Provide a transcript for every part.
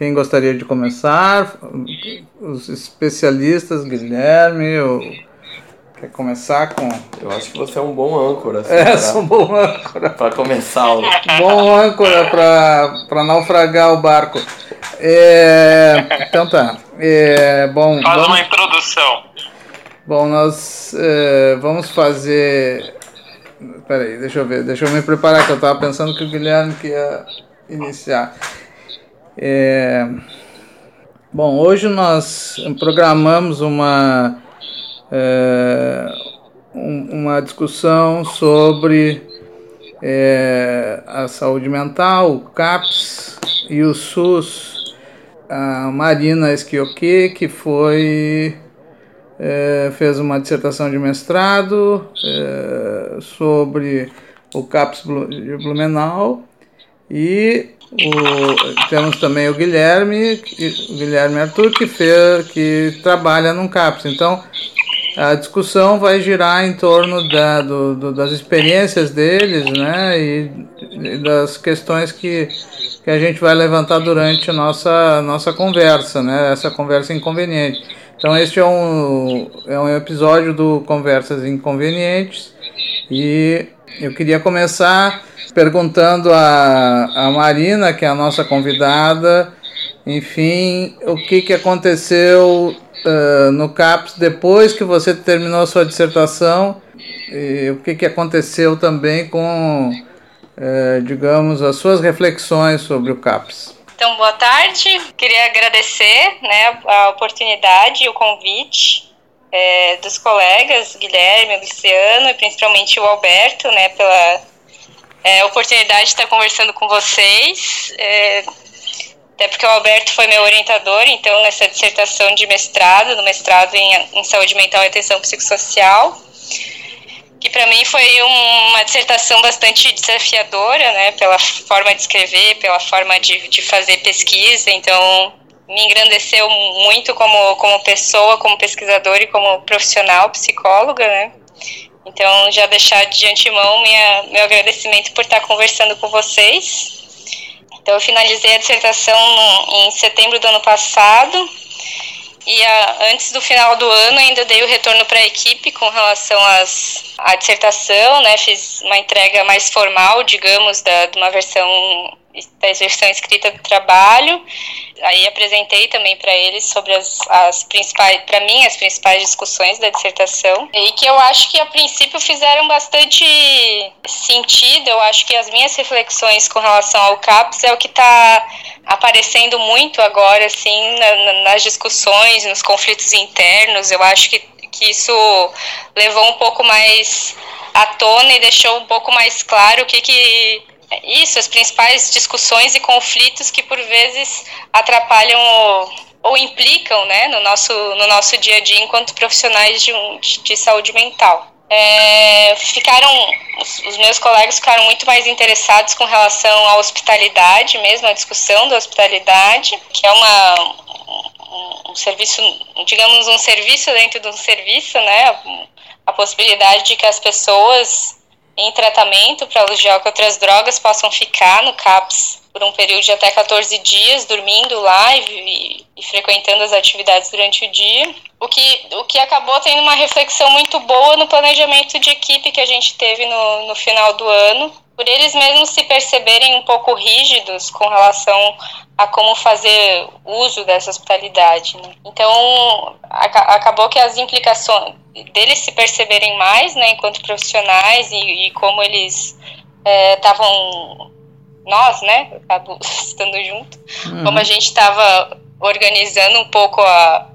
quem gostaria de começar? Os especialistas, Guilherme, ou quer começar com. Eu acho que você é um bom âncora. Assim, é, pra, sou um bom âncora. Para começar o. Bom âncora para naufragar o barco. É, então tá. É, bom, Faz vamos, uma introdução. Bom, nós é, vamos fazer. Peraí, deixa eu ver, deixa eu me preparar, que eu estava pensando que o Guilherme ia iniciar. É... Bom, hoje nós programamos uma, é, uma discussão sobre é, a saúde mental, o CAPS e o SUS. A Marina Esquioque, que foi é, fez uma dissertação de mestrado é, sobre o CAPS de Blumenau e o, temos também o Guilherme, o Guilherme Arthur, que, fez, que trabalha num CAPS. Então, a discussão vai girar em torno da, do, do, das experiências deles né, e, e, das questões que, que a gente vai levantar durante a nossa, nossa conversa, né, essa conversa inconveniente. Então, este é um, é um episódio do Conversas Inconvenientes e eu queria começar perguntando a, a Marina, que é a nossa convidada, enfim, o que, que aconteceu uh, no CAPS depois que você terminou a sua dissertação e o que, que aconteceu também com, uh, digamos, as suas reflexões sobre o CAPS. Então, boa tarde. Queria agradecer né, a oportunidade e o convite é, dos colegas, Guilherme, Luciano e principalmente o Alberto, né, pela é, oportunidade de estar conversando com vocês. É, até porque o Alberto foi meu orientador, então, nessa dissertação de mestrado, no mestrado em, em saúde mental e atenção psicossocial, que para mim foi um, uma dissertação bastante desafiadora, né, pela forma de escrever, pela forma de, de fazer pesquisa, então me engrandeceu muito como, como pessoa, como pesquisadora e como profissional, psicóloga, né, então, já deixar de antemão minha, meu agradecimento por estar conversando com vocês. Então, eu finalizei a dissertação no, em setembro do ano passado. E a, antes do final do ano, ainda dei o retorno para a equipe com relação às, à dissertação, né? Fiz uma entrega mais formal, digamos, da, de uma versão da versão escrita do trabalho. Aí apresentei também para eles sobre as, as principais, para mim, as principais discussões da dissertação. E que eu acho que a princípio fizeram bastante sentido. Eu acho que as minhas reflexões com relação ao CAPS é o que está aparecendo muito agora, assim, na, nas discussões, nos conflitos internos. Eu acho que, que isso levou um pouco mais à tona e deixou um pouco mais claro o que, que isso, as principais discussões e conflitos que por vezes atrapalham ou, ou implicam né, no, nosso, no nosso dia a dia enquanto profissionais de, de saúde mental. É, ficaram os, os, meus colegas ficaram muito mais interessados com relação à hospitalidade mesmo a discussão da hospitalidade que é uma um, um serviço digamos um serviço dentro de um serviço né a possibilidade de que as pessoas em tratamento para uso de outras drogas possam ficar no CAPS por um período de até 14 dias, dormindo lá e, e, frequentando as atividades durante o dia. O que, o que acabou tendo uma reflexão muito boa no planejamento de equipe que a gente teve no, no final do ano, por eles mesmos se perceberem um pouco rígidos com relação a como fazer uso dessa hospitalidade. Né? Então, acabou que as implicações deles se perceberem mais, né, enquanto profissionais e, e como eles estavam, é, nós, né, acabo estando junto, uhum. como a gente estava organizando um pouco a,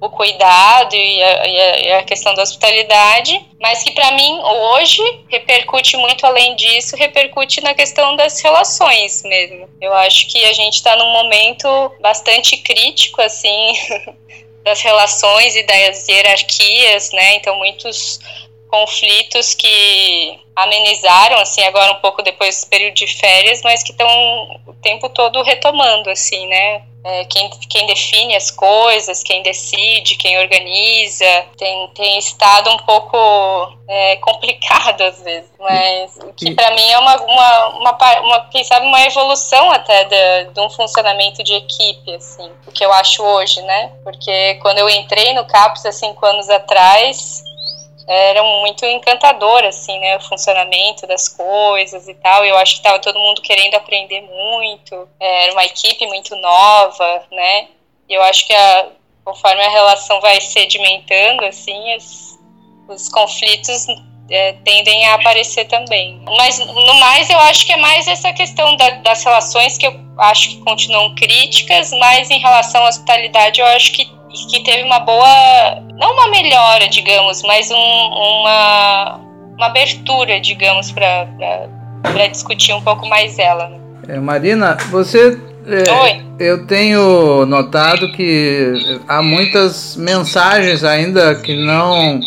o cuidado e a, e a, questão da hospitalidade, mas que para mim hoje repercute muito além disso, repercute na questão das relações mesmo. Eu acho que a gente está num momento bastante crítico assim das relações e das hierarquias, né? Então muitos conflitos que amenizaram, assim, agora um pouco depois do período de férias, mas que estão o tempo todo retomando, assim, né? É, quem, quem define as coisas, quem decide, quem organiza, tem, tem estado um pouco é, complicado às vezes, mas que para mim é uma, uma, uma, uma, quem sabe, uma evolução até de, de um funcionamento de equipe, assim, o que eu acho hoje, né? Porque quando eu entrei no CAPS há cinco anos atrás, era muito encantador, assim, né, o funcionamento das coisas e tal. Eu acho que estava todo mundo querendo aprender muito. É, era uma equipe muito nova, né? Eu acho que a, conforme a relação vai sedimentando, assim, as, os conflitos é, tendem a aparecer também. Mas, no mais, eu acho que é mais essa questão da, das relações que eu acho que continuam críticas, mas em relação à hospitalidade, eu acho que que teve uma boa, não uma melhora, digamos, mas um, uma, uma abertura, digamos, para discutir um pouco mais ela. Né? É, Marina, você. É, Oi. Eu tenho notado que há muitas mensagens ainda que não.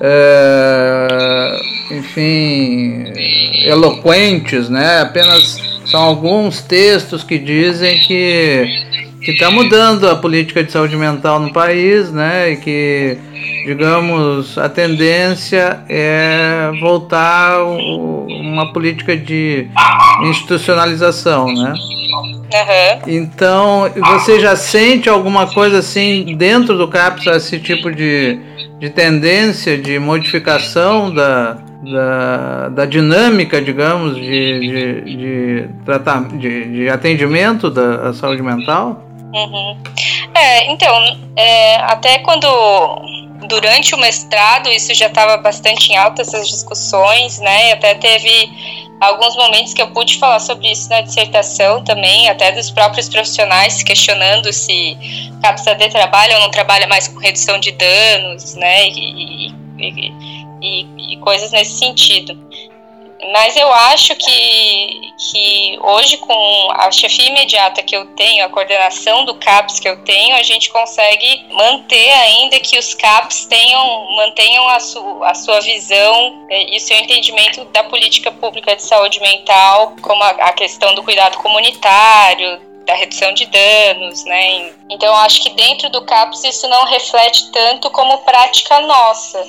É, enfim, eloquentes, né? Apenas são alguns textos que dizem que que está mudando a política de saúde mental no país, né? E que, digamos, a tendência é voltar uma política de institucionalização, né? Uhum. Então, você já sente alguma coisa assim dentro do CAPS, esse tipo de, de tendência de modificação da, da, da dinâmica, digamos, de, de, de, tratar, de, de atendimento da saúde mental? Uhum. É, então, é, até quando durante o mestrado isso já estava bastante em alta essas discussões, né? Até teve alguns momentos que eu pude falar sobre isso na dissertação também, até dos próprios profissionais questionando se CAPS de trabalha ou não trabalha mais com redução de danos, né? E, e, e, e coisas nesse sentido. Mas eu acho que, que hoje, com a chefia imediata que eu tenho, a coordenação do CAPS que eu tenho, a gente consegue manter ainda que os CAPS tenham, mantenham a, su, a sua visão e o seu entendimento da política pública de saúde mental, como a, a questão do cuidado comunitário, da redução de danos, né? Então, acho que dentro do CAPS isso não reflete tanto como prática nossa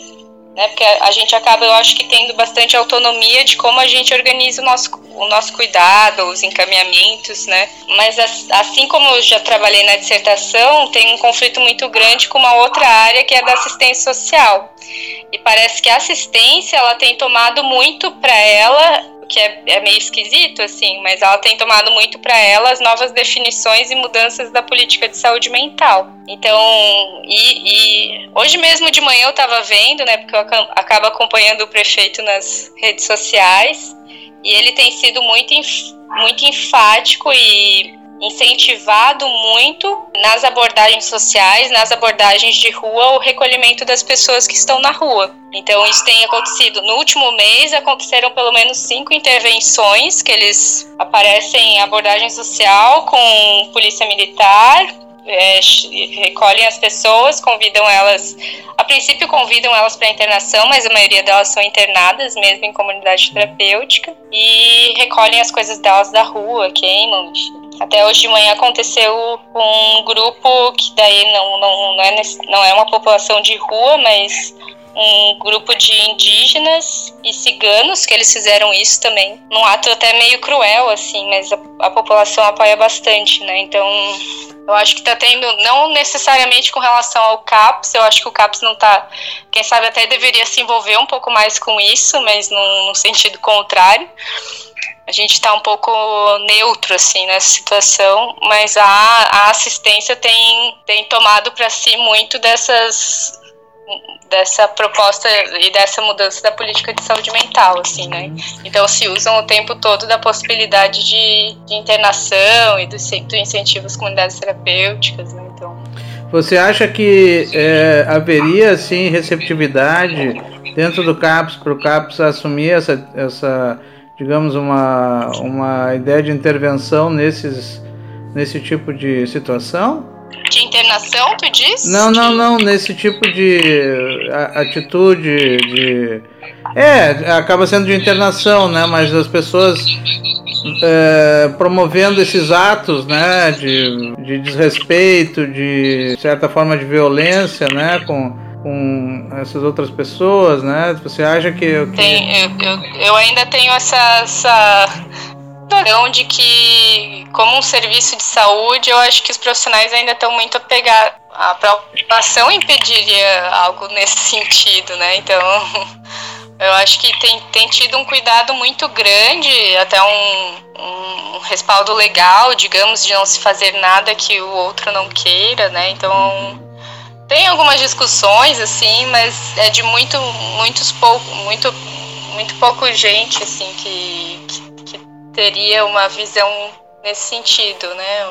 né? Porque a gente acaba, eu acho que tendo bastante autonomia de como a gente organiza o nosso, o nosso cuidado, os encaminhamentos, né? Mas assim como eu já trabalhei na dissertação, tem um conflito muito grande com uma outra área que é da assistência social. E parece que a assistência ela tem tomado muito para ela que é, é, meio esquisito, assim, mas ela tem tomado muito para ela as novas definições e mudanças da política de saúde mental. Então, e, e hoje mesmo de manhã eu estava vendo, né, porque eu acabo acompanhando o prefeito nas redes sociais, e ele tem sido muito, muito enfático e incentivado muito nas abordagens sociais, nas abordagens de rua, o recolhimento das pessoas que estão na rua. Então, isso tem acontecido. No último mês, aconteceram pelo menos cinco intervenções que eles aparecem em abordagem social com polícia militar, é, recolhem as pessoas, convidam elas, a princípio convidam elas para internação, mas a maioria delas são internadas mesmo em comunidade terapêutica e recolhem as coisas delas da rua, queimam, até hoje de manhã aconteceu um grupo que daí não, não, não, é, não é uma população de rua, mas um grupo de indígenas e ciganos que eles fizeram isso também. Num ato até meio cruel, assim, mas a, a população apoia bastante, né? Então, eu acho que tá tendo, não necessariamente com relação ao CAPS, eu acho que o CAPS não tá, quem sabe até deveria se envolver um pouco mais com isso, mas no, sentido contrário a gente está um pouco neutro assim nessa situação, mas a, a assistência tem, tem tomado para si muito dessas dessa proposta e dessa mudança da política de saúde mental, assim, né? Então se usam o tempo todo da possibilidade de, de internação e do, do incentivo às comunidades terapêuticas, né? Então você acha que é, haveria assim receptividade dentro do CAPS para o CAPS assumir essa, essa digamos, uma, uma ideia de intervenção nesses, nesse tipo de situação? De internação, tu diz? Não, não, não, nesse tipo de atitude de. É, acaba sendo de internação, né? Mas as pessoas é, promovendo esses atos, né? De, de desrespeito, de certa forma de violência, né? Com, com essas outras pessoas, né? Você acha que. que... Tem, eu, eu, eu ainda tenho essa, essa noção de que, como um serviço de saúde, eu acho que os profissionais ainda estão muito apegados. A preocupação impediria algo nesse sentido, né? Então, eu acho que tem, tem tido um cuidado muito grande, até um, um respaldo legal, digamos, de não se fazer nada que o outro não queira, né? Então, tem algumas discussões assim, mas é de muito muitos pouco muito muito pouco gente assim que, que teria uma visão nesse sentido, né?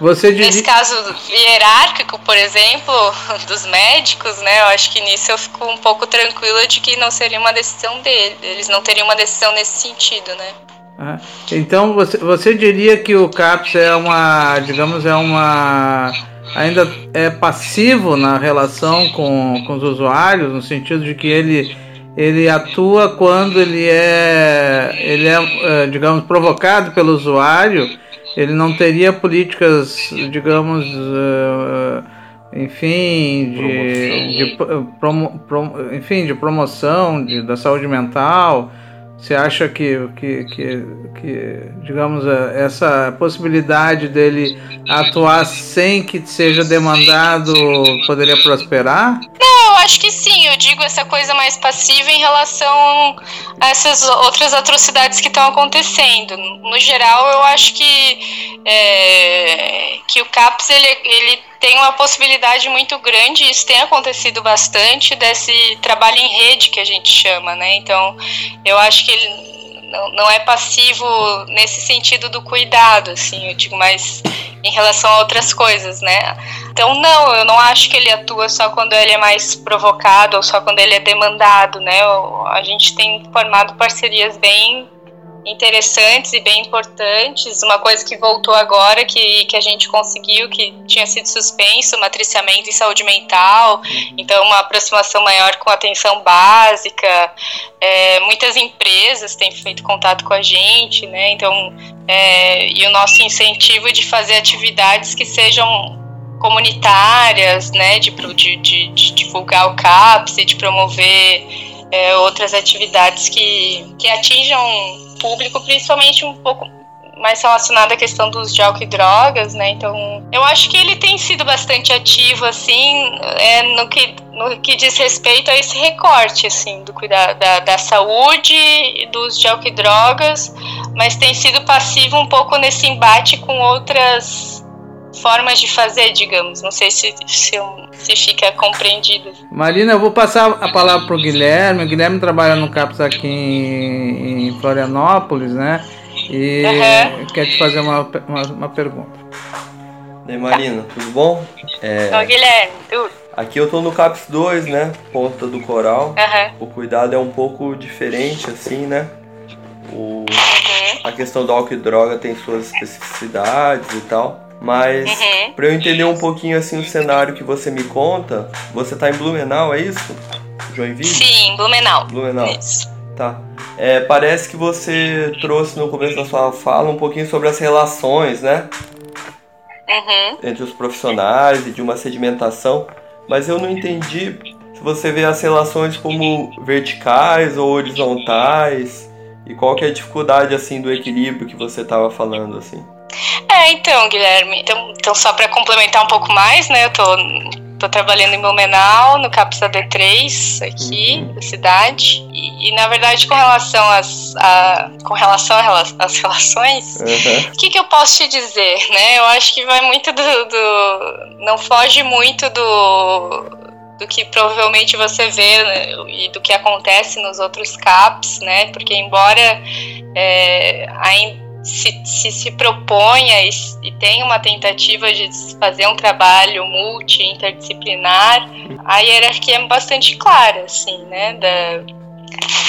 Você. Nesse caso hierárquico, por exemplo, dos médicos, né? Eu acho que nisso eu fico um pouco tranquila de que não seria uma decisão dele. Eles não teriam uma decisão nesse sentido, né? Ah, então você, você diria que o CAPS é uma, digamos, é uma ainda é passivo na relação com, com os usuários, no sentido de que ele, ele atua quando ele é, ele é, é, digamos, provocado pelo usuário, ele não teria políticas, digamos, uh, enfim, de, de promo, promo, enfim, de promoção de, da saúde mental, você acha que, que, que, que, digamos, é, essa possibilidade dele atuar sem que seja demandado poderia prosperar? Não, eu acho que sim. Eu digo essa coisa mais passiva em relação a essas outras atrocidades que estão acontecendo. No geral, eu acho que, é, que o CAPS ele, ele tem uma possibilidade muito grande, isso tem acontecido bastante, desse trabalho em rede que a gente chama, né? Então, eu acho que ele não, não é passivo nesse sentido do cuidado, assim, eu digo mais em relação a outras coisas, né? Então, não, eu não acho que ele atua só quando ele é mais provocado ou só quando ele é demandado, né? A gente tem formado parcerias bem interessantes e bem importantes. Uma coisa que voltou agora, que, que a gente conseguiu, que tinha sido suspenso, matriciamento em saúde mental, então uma aproximação maior com atenção básica. É, muitas empresas têm feito contato com a gente, né? Então, é, e o nosso incentivo de fazer atividades que sejam comunitárias, né? De, de, de, de divulgar o CAPS e de promover é, outras atividades que, que atinjam público, principalmente um pouco mais relacionado à questão dos de álcool e drogas, né? Então, eu acho que ele tem sido bastante ativo, assim, é, no, que, no que diz respeito a esse recorte, assim, do cuidado da, da saúde, dos de álcool e drogas, mas tem sido passivo um pouco nesse embate com outras formas de fazer, digamos. Não sei se, se, se fica compreendido. Marina, eu vou passar a palavra para o Guilherme. O Guilherme trabalha no CAPS aqui em, em Florianópolis, né? E uhum. quer te fazer uma, uma, uma pergunta. E aí, Marina, tudo bom? É... Ô, Guilherme, tudo. Aqui eu tô no CAPS 2, né? Ponta do Coral. Uhum. O cuidado é um pouco diferente, assim, né? O... Uhum. A questão do álcool e droga tem suas especificidades e tal. Mas uhum. para eu entender um pouquinho assim o cenário que você me conta, você tá em Blumenau, é isso? Joinville? Sim, Blumenau. Blumenau. Isso. Tá. É, parece que você trouxe no começo da sua fala um pouquinho sobre as relações, né? Uhum. Entre os profissionais e de uma sedimentação, mas eu não entendi se você vê as relações como verticais ou horizontais e qual que é a dificuldade assim do equilíbrio que você estava falando assim. É, então, Guilherme, então, então só para complementar um pouco mais, né, eu tô, tô trabalhando em Blumenau, no CAPS AD3, aqui, uhum. da cidade, e, e, na verdade com relação às, a, com relação às relações, o uhum. que, que eu posso te dizer, né, eu acho que vai muito do, do não foge muito do do que provavelmente você vê né, e do que acontece nos outros CAPs, né? Porque embora é, ainda se, se, se proponha e, e tem uma tentativa de fazer um trabalho multi-interdisciplinar, a hierarquia é bastante clara, assim, né, da,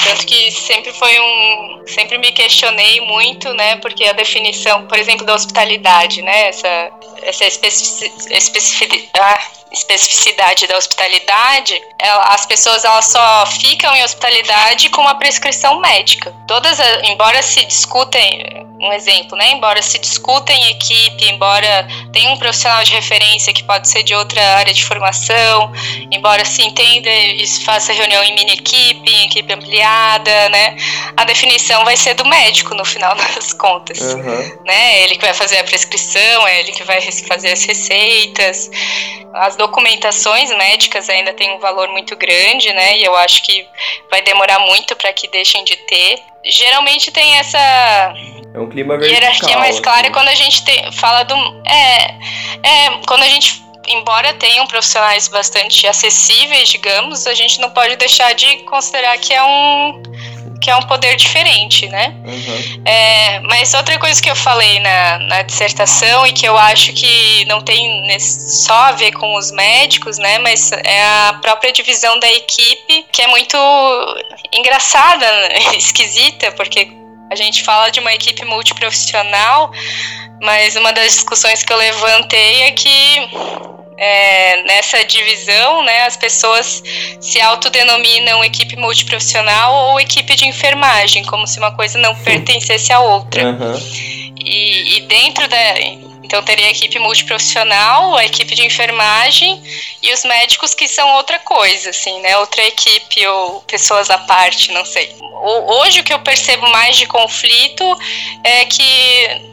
Tanto que sempre foi um. Sempre me questionei muito, né? Porque a definição, por exemplo, da hospitalidade, né? Essa, essa especificidade. Especificidade da hospitalidade, ela, as pessoas elas só ficam em hospitalidade com uma prescrição médica. Todas, embora se discutem, um exemplo, né? Embora se discuta em equipe, embora tenha um profissional de referência que pode ser de outra área de formação, embora se entenda e faça reunião em mini equipe, em equipe ampliada, né? A definição vai ser do médico no final das contas, uhum. né? Ele que vai fazer a prescrição, é ele que vai fazer as receitas. As documentações médicas ainda têm um valor muito grande, né? E eu acho que vai demorar muito para que deixem de ter. Geralmente tem essa é um clima vertical. Hierarquia mais clara assim. quando a gente tem, fala do. É, é, quando a gente. Embora tenham profissionais bastante acessíveis, digamos, a gente não pode deixar de considerar que é um que é um poder diferente, né? Uhum. É, mas outra coisa que eu falei na, na dissertação e que eu acho que não tem só a ver com os médicos, né? Mas é a própria divisão da equipe, que é muito engraçada, esquisita, porque a gente fala de uma equipe multiprofissional, mas uma das discussões que eu levantei é que é, nessa divisão, né, as pessoas se autodenominam equipe multiprofissional ou equipe de enfermagem, como se uma coisa não pertencesse à outra. Uhum. E, e, dentro da. Então teria a equipe multiprofissional, a equipe de enfermagem e os médicos que são outra coisa, assim, né? Outra equipe ou pessoas à parte, não sei. Hoje o que eu percebo mais de conflito é que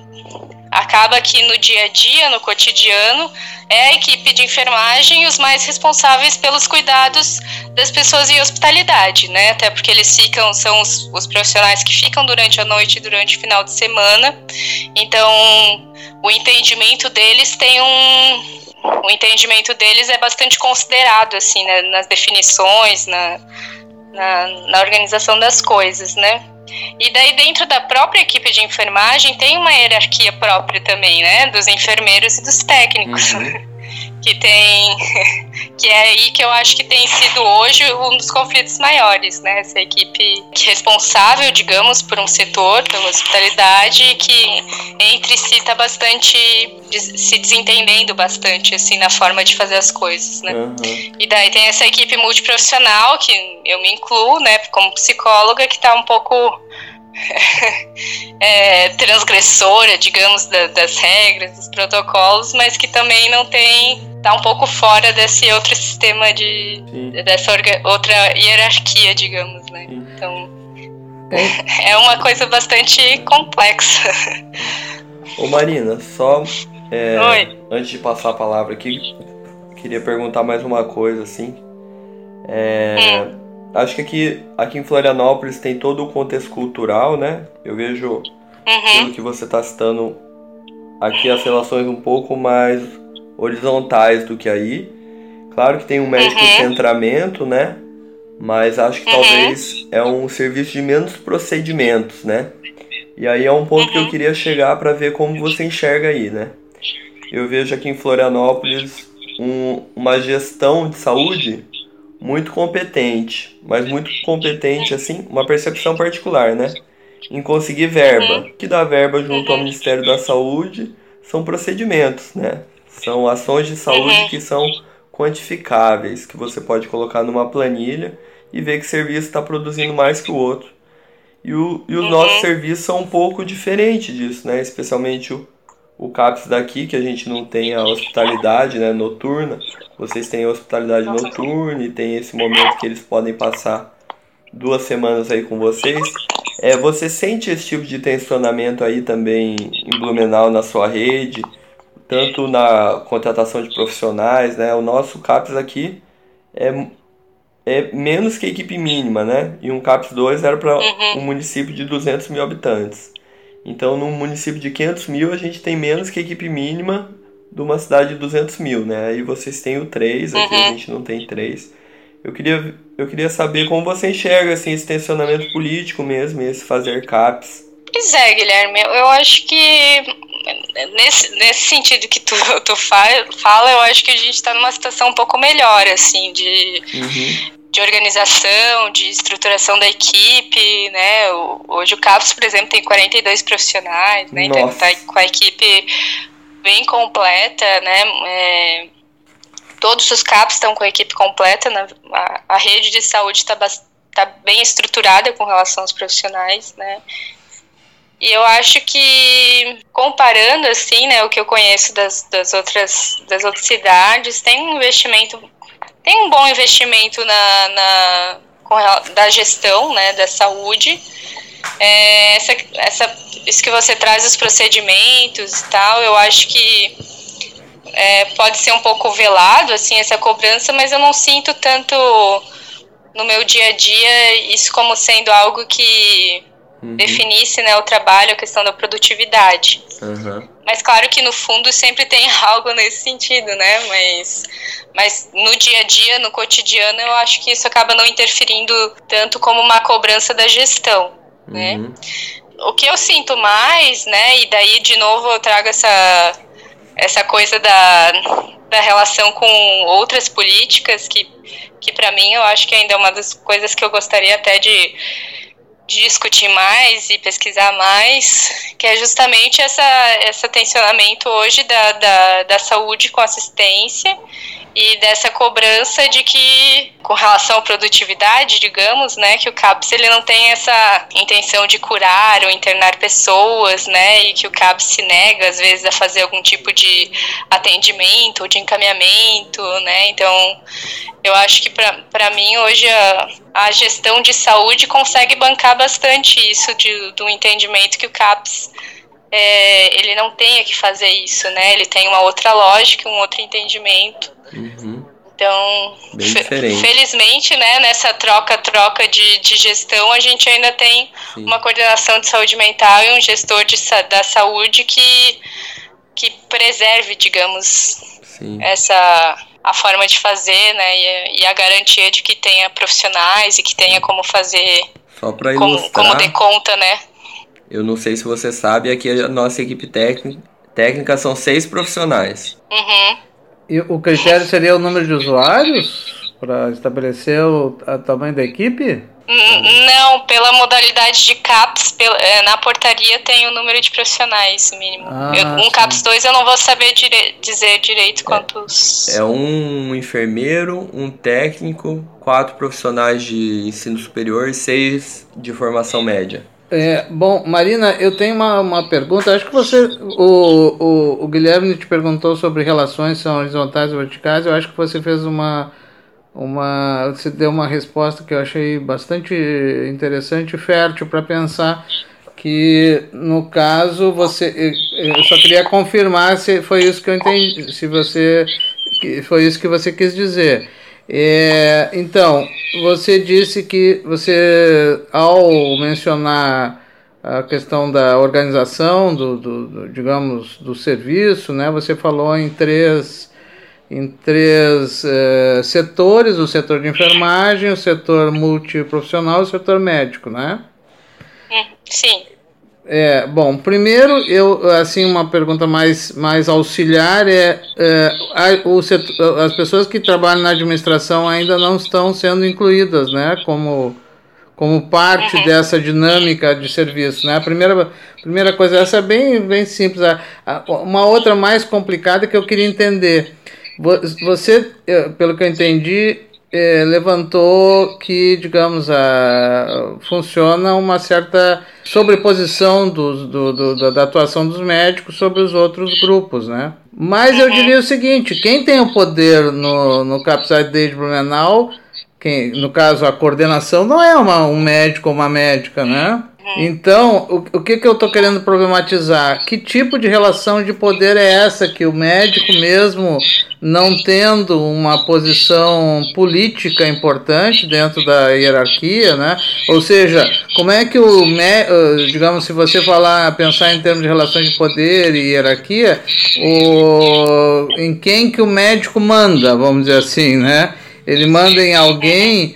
acaba que no dia a dia, no cotidiano, é a equipe de enfermagem os mais responsáveis pelos cuidados das pessoas em hospitalidade, né? Até porque eles ficam, são os, os profissionais que ficam durante a noite e durante o final de semana. Então, o entendimento deles tem um. O entendimento deles é bastante considerado, assim, né, nas definições, na, na, na organização das coisas, né? E daí dentro da própria equipe de enfermagem tem uma hierarquia própria também, né, dos enfermeiros e dos técnicos. Uhum. que tem que é aí que eu acho que tem sido hoje um dos conflitos maiores, né? Essa equipe responsável, digamos, por um setor, pela hospitalidade, que entre si está bastante se desentendendo bastante assim na forma de fazer as coisas, né? Uhum. E daí tem essa equipe multiprofissional que eu me incluo, né, como psicóloga, que está um pouco é, transgressora, digamos, da, das regras, dos protocolos, mas que também não tem tá um pouco fora desse outro sistema de Sim. dessa outra hierarquia, digamos, né? Sim. Então é. é uma coisa bastante complexa. Ô Marina, só é, antes de passar a palavra aqui, queria perguntar mais uma coisa assim. É, hum acho que aqui, aqui em Florianópolis tem todo o contexto cultural, né? Eu vejo, uhum. pelo que você está citando, aqui as relações um pouco mais horizontais do que aí. Claro que tem um médico uhum. centramento, né? Mas acho que uhum. talvez é um serviço de menos procedimentos, né? E aí é um ponto que eu uhum. queria chegar para ver como você enxerga aí, né? Eu vejo aqui em Florianópolis um, uma gestão de saúde muito competente, mas muito competente, assim, uma percepção particular, né? Em conseguir verba. O que dá verba junto ao Ministério da Saúde são procedimentos, né? São ações de saúde que são quantificáveis, que você pode colocar numa planilha e ver que serviço está produzindo mais que o outro. E, o, e os nossos serviços são um pouco diferentes disso, né? Especialmente o, o CAPS daqui, que a gente não tem a hospitalidade né, noturna, vocês têm a hospitalidade noturna e tem esse momento que eles podem passar duas semanas aí com vocês. É, você sente esse tipo de tensionamento aí também em Blumenau na sua rede, tanto na contratação de profissionais, né? O nosso CAPS aqui é, é menos que a equipe mínima, né? E um CAPS 2 era para uhum. um município de 200 mil habitantes. Então, num município de 500 mil, a gente tem menos que a equipe mínima de uma cidade de 200 mil, né? Aí vocês têm o 3, aqui uhum. a gente não tem 3. Eu queria, eu queria saber como você enxerga assim, esse tensionamento político mesmo, esse fazer CAPs. Pois é, Guilherme, eu acho que nesse, nesse sentido que tu, tu fala, eu acho que a gente está numa situação um pouco melhor, assim, de... Uhum de organização, de estruturação da equipe, né? Hoje o CAPS, por exemplo, tem 42 profissionais, né? Então tá com a equipe bem completa, né? É, todos os CAPs estão com a equipe completa, né? a, a rede de saúde está tá bem estruturada com relação aos profissionais, né? E eu acho que comparando assim, né, o que eu conheço das, das outras das outras cidades, tem um investimento tem um bom investimento na, na com, da gestão né, da saúde. É, essa, essa, isso que você traz os procedimentos e tal, eu acho que é, pode ser um pouco velado assim essa cobrança, mas eu não sinto tanto no meu dia a dia isso como sendo algo que uhum. definisse né, o trabalho, a questão da produtividade. Uhum. Mas claro que no fundo sempre tem algo nesse sentido, né? Mas, mas no dia a dia, no cotidiano, eu acho que isso acaba não interferindo tanto como uma cobrança da gestão, né? uhum. né? O que eu sinto mais, né? E daí de novo eu trago essa essa coisa da, da relação com outras políticas que que para mim eu acho que ainda é uma das coisas que eu gostaria até de de discutir mais e pesquisar mais, que é justamente essa, esse tensionamento hoje da, da, da saúde com assistência e dessa cobrança de que, com relação à produtividade, digamos, né, que o CAPS ele não tem essa intenção de curar ou internar pessoas, né, e que o CAPS se nega às vezes a fazer algum tipo de atendimento ou de encaminhamento, né, então eu acho que para mim hoje a, a gestão de saúde consegue bancar bastante isso de, do entendimento que o CAPS é, ele não tenha que fazer isso, né? Ele tem uma outra lógica, um outro entendimento. Uhum. Então, felizmente, né, nessa troca-troca de, de gestão, a gente ainda tem Sim. uma coordenação de saúde mental e um gestor de, da saúde que, que preserve, digamos, Sim. essa a forma de fazer, né, e, e, a garantia de que tenha profissionais e que tenha como fazer, Só para ilustrar, como, como conta, né. Eu não sei se você sabe, aqui a nossa equipe técnica, técnica são seis profissionais. Uhum. E o critério seria o número de usuários para estabelecer o tamanho da equipe? Não, pela modalidade de CAPS, é, na portaria tem o número de profissionais mínimo. Ah, eu, um sim. CAPS 2 eu não vou saber dire, dizer direito quantos. É, é um enfermeiro, um técnico, quatro profissionais de ensino superior e seis de formação média. É, bom, Marina, eu tenho uma, uma pergunta. Acho que você, o, o, o Guilherme te perguntou sobre relações são horizontais ou verticais. Eu acho que você fez uma, uma, você deu uma resposta que eu achei bastante interessante e fértil para pensar que no caso você, eu só queria confirmar se foi isso que eu entendi, se você, foi isso que você quis dizer. É, então, você disse que você, ao mencionar a questão da organização do, do, do, digamos do serviço né você falou em três em três é, setores o setor de enfermagem o setor multiprofissional e o setor médico né? Hum, sim é, bom, primeiro, eu assim uma pergunta mais, mais auxiliar é, é a, setor, as pessoas que trabalham na administração ainda não estão sendo incluídas, né, como como parte uhum. dessa dinâmica de serviço, né? A primeira primeira coisa essa é bem bem simples. Uma outra mais complicada que eu queria entender. Você, pelo que eu entendi, é, levantou que, digamos, a, funciona uma certa sobreposição do, do, do, da atuação dos médicos sobre os outros grupos, né? Mas eu diria o seguinte, quem tem o poder no, no Capside de Blumenau, quem, no caso a coordenação, não é uma, um médico ou uma médica, né? Então, o, o que, que eu estou querendo problematizar? Que tipo de relação de poder é essa que o médico, mesmo não tendo uma posição política importante dentro da hierarquia, né? Ou seja, como é que o, digamos, se você falar, pensar em termos de relações de poder e hierarquia, o, em quem que o médico manda, vamos dizer assim, né? Ele manda em alguém,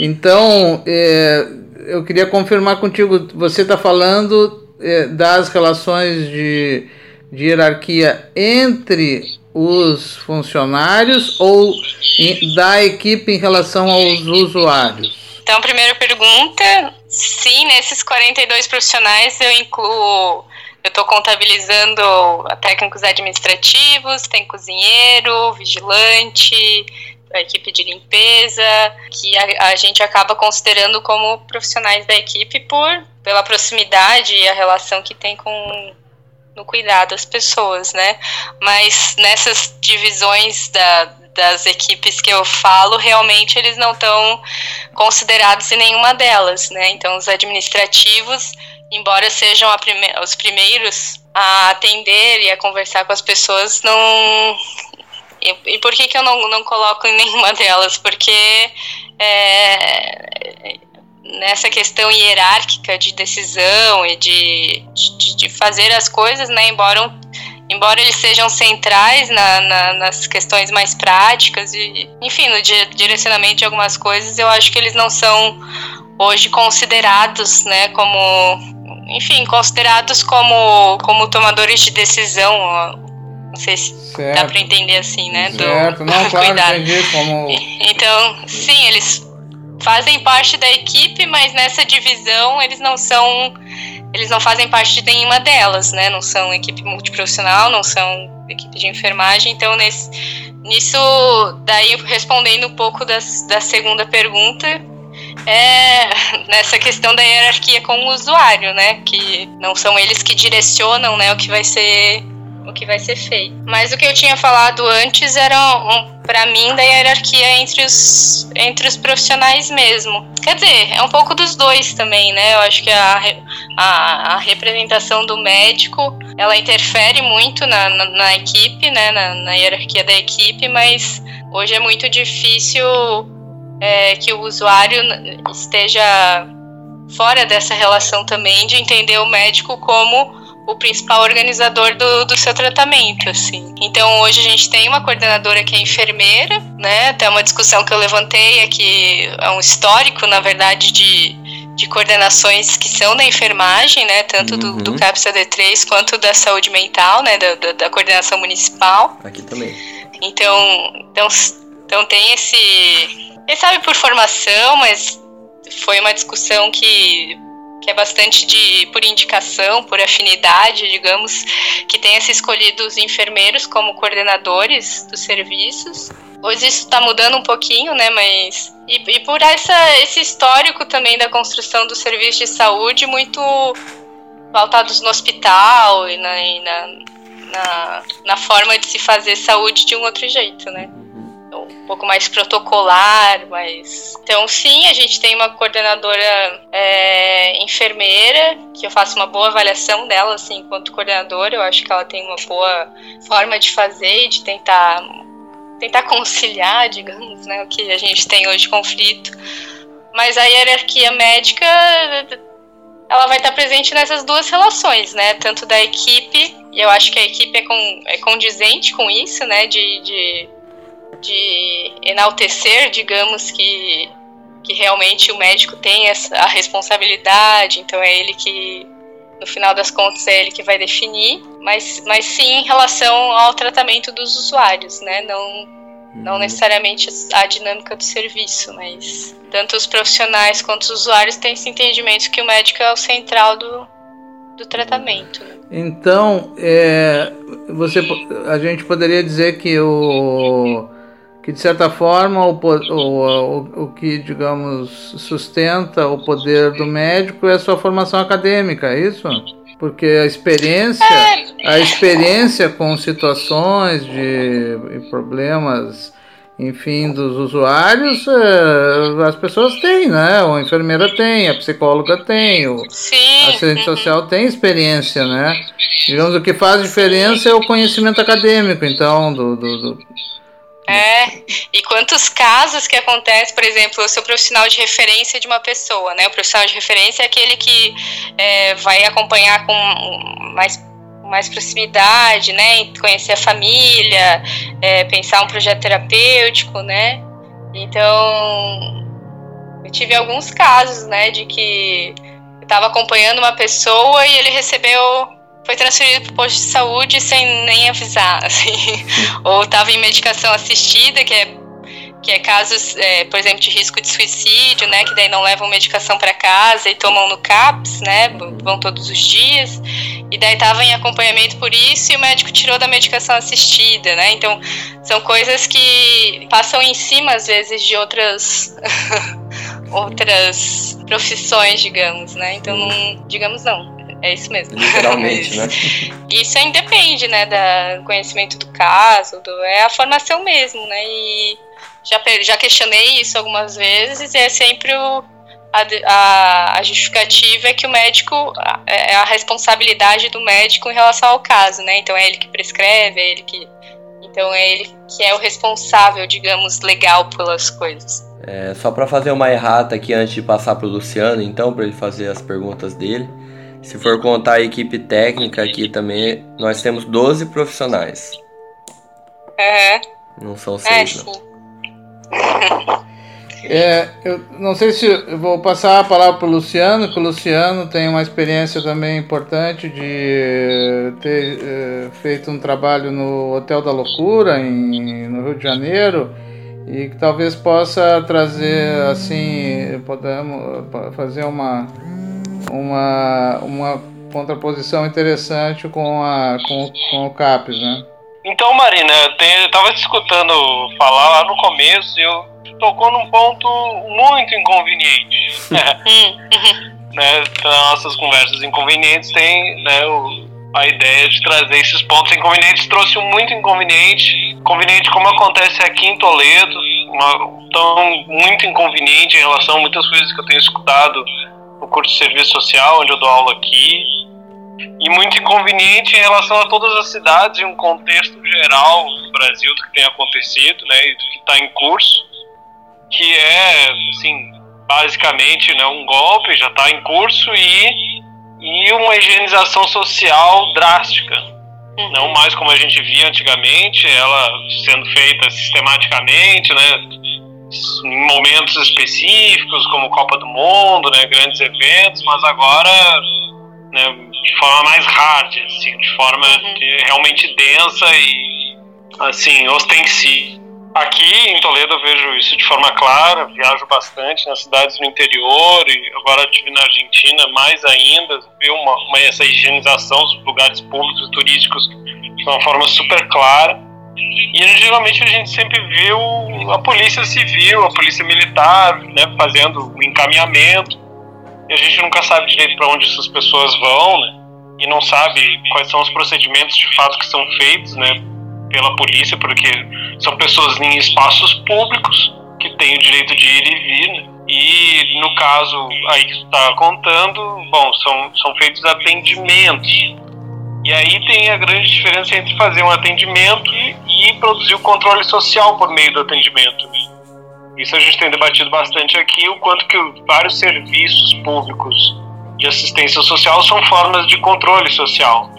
então... É, eu queria confirmar contigo, você está falando é, das relações de, de hierarquia entre os funcionários ou da equipe em relação aos usuários? Então, primeira pergunta, sim, nesses 42 profissionais eu incluo, eu estou contabilizando técnicos administrativos, tem cozinheiro, vigilante, a equipe de limpeza, que a, a, gente acaba considerando como profissionais da equipe por pela proximidade e a relação que tem com no cuidado das pessoas, né? Mas nessas divisões da, das equipes que eu falo, realmente eles não estão considerados em nenhuma delas, né? Então, os administrativos, embora sejam prime os primeiros a atender e a conversar com as pessoas, não. E, e por que, que eu não, não coloco em nenhuma delas? Porque é, nessa questão hierárquica de decisão e de, de, de fazer as coisas, né, embora, embora eles sejam centrais na, na, nas questões mais práticas e, enfim, no direcionamento de algumas coisas, eu acho que eles não são hoje considerados, né, como enfim, considerados como, como tomadores de decisão, não sei se certo. dá para entender assim, né? Certo, do, não, claro, cuidado. entendi como... Então, sim, eles fazem parte da equipe, mas nessa divisão eles não são eles não fazem parte de nenhuma delas, né? Não são equipe multiprofissional, não são equipe de enfermagem, então nesse, nisso daí respondendo um pouco das, da segunda pergunta, é nessa questão da hierarquia com o usuário, né? Que não são eles que direcionam, né, o que vai ser o que vai ser feito. Mas o que eu tinha falado antes era, um, para mim, da hierarquia entre os, entre os profissionais mesmo. Quer dizer, é um pouco dos dois também, né? Eu acho que a, a, a representação do médico, ela interfere muito na, na, na equipe, né? Na, na, hierarquia da equipe, mas hoje é muito difícil é, que o usuário esteja fora dessa relação também de entender o médico como o principal organizador do, do seu tratamento, assim. Então hoje a gente tem uma coordenadora que é enfermeira, né? Até uma discussão que eu levantei aqui é um histórico, na verdade, de, de coordenações que são da enfermagem, né? Tanto uhum. do, do CAPSA D3 quanto da saúde mental, né? Da, da, da coordenação municipal. Aqui também. Então, então, então tem esse. Quem sabe por formação, mas foi uma discussão que que é bastante de por indicação, por afinidade, digamos, que tenha se escolhido os enfermeiros como coordenadores dos serviços. Hoje isso está mudando um pouquinho, né? Mas e, e, por essa, esse histórico também da construção do serviço de saúde muito pautados no hospital e na, e na, na, na forma de se fazer saúde de um outro jeito, né? Pouco mais protocolar, mas. Então, sim, a gente tem uma coordenadora é, enfermeira, que eu faço uma boa avaliação dela, assim, enquanto coordenadora. Eu acho que ela tem uma boa forma de fazer e de tentar, tentar conciliar, digamos, né, o que a gente tem hoje de conflito. Mas a hierarquia médica ela vai estar presente nessas duas relações, né? Tanto da equipe, e eu acho que a equipe é, com, é condizente com isso, né? De, de de enaltecer, digamos, que, que realmente o médico tem essa, a responsabilidade, então é ele que, no final das contas, é ele que vai definir, mas, mas sim em relação ao tratamento dos usuários, né? Não, não uhum. necessariamente a dinâmica do serviço, mas tanto os profissionais quanto os usuários têm esse entendimento que o médico é o central do, do tratamento. Né? Então, é, você, a gente poderia dizer que o que de certa forma o, o, o, que, digamos, sustenta o poder do médico é a sua formação acadêmica, é isso? Porque a experiência, a experiência com situações de problemas, enfim, dos usuários, é, as pessoas têm, né? A enfermeira tem, a psicóloga tem, o Sim. assistente social tem experiência, né? Digamos, o que faz diferença é o conhecimento acadêmico, então, do, do, do é, e quantos casos que acontece, por exemplo, eu sou profissional de referência de uma pessoa, né? O profissional de referência é aquele que é, vai acompanhar com mais, mais proximidade, né? Conhecer a família, é, pensar um projeto terapêutico, né? Então, eu tive alguns casos, né, de que eu estava acompanhando uma pessoa e ele recebeu foi transferido para o posto de saúde sem nem avisar, assim. Ou estava em medicação assistida, que é que é casos, é, por exemplo, de risco de suicídio, né, que daí não levam medicação para casa e tomam no CAPS, né, vão todos os dias, e daí estava em acompanhamento por isso e o médico tirou da medicação assistida, né, então são coisas que passam em cima, às vezes, de outras outras profissões, digamos, né, então não, digamos não, é isso mesmo. Literalmente, né? Isso aí depende, né, do conhecimento do caso, do, é a formação mesmo, né, e já, já questionei isso algumas vezes e é sempre o, a, a, a, justificativa é que o médico é, é a responsabilidade do médico em relação ao caso, né? Então é ele que prescreve, é ele que então é ele que é o responsável, digamos, legal pelas coisas. É, só para fazer uma errata aqui antes de passar para o Luciano, então, para ele fazer as perguntas dele. Se for contar a equipe técnica aqui também, nós temos 12 profissionais. Uhum. Não são seis, é, não. É, eu não sei se eu vou passar a palavra para o Luciano, que o Luciano tem uma experiência também importante de ter é, feito um trabalho no Hotel da Loucura, em, no Rio de Janeiro, e que talvez possa trazer, assim, podemos fazer uma, uma, uma contraposição interessante com, a, com, com o CAPES, né? Então, Marina, eu estava te escutando falar lá no começo e eu tocou num ponto muito inconveniente. né, nossas conversas inconvenientes tem né, o, a ideia de trazer esses pontos inconvenientes. Trouxe um muito inconveniente, inconveniente como acontece aqui em Toledo, uma, tão muito inconveniente em relação a muitas coisas que eu tenho escutado curso de serviço social, onde eu dou aula aqui e muito inconveniente em relação a todas as cidades e um contexto geral do Brasil do que tem acontecido, né, e do que está em curso, que é, assim, basicamente, né, um golpe já está em curso e e uma higienização social drástica, uhum. não mais como a gente via antigamente, ela sendo feita sistematicamente, né, em momentos específicos, como Copa do Mundo, né, grandes eventos, mas agora né, de forma mais hard, assim, de forma uhum. realmente densa e assim ostensiva. Aqui em Toledo eu vejo isso de forma clara, viajo bastante nas cidades do interior e agora estive na Argentina mais ainda, vi uma, uma, essa higienização dos lugares públicos e turísticos de uma forma super clara. E geralmente a gente sempre viu a polícia civil, a polícia militar, né, fazendo o encaminhamento e a gente nunca sabe direito para onde essas pessoas vão, né? E não sabe quais são os procedimentos de fato que são feitos, né? Pela polícia, porque são pessoas em espaços públicos que têm o direito de ir e vir, né? E no caso aí que está contando, bom, são, são feitos atendimentos. E aí tem a grande diferença entre fazer um atendimento e, e produzir o controle social por meio do atendimento. Isso a gente tem debatido bastante aqui, o quanto que vários serviços públicos de assistência social são formas de controle social,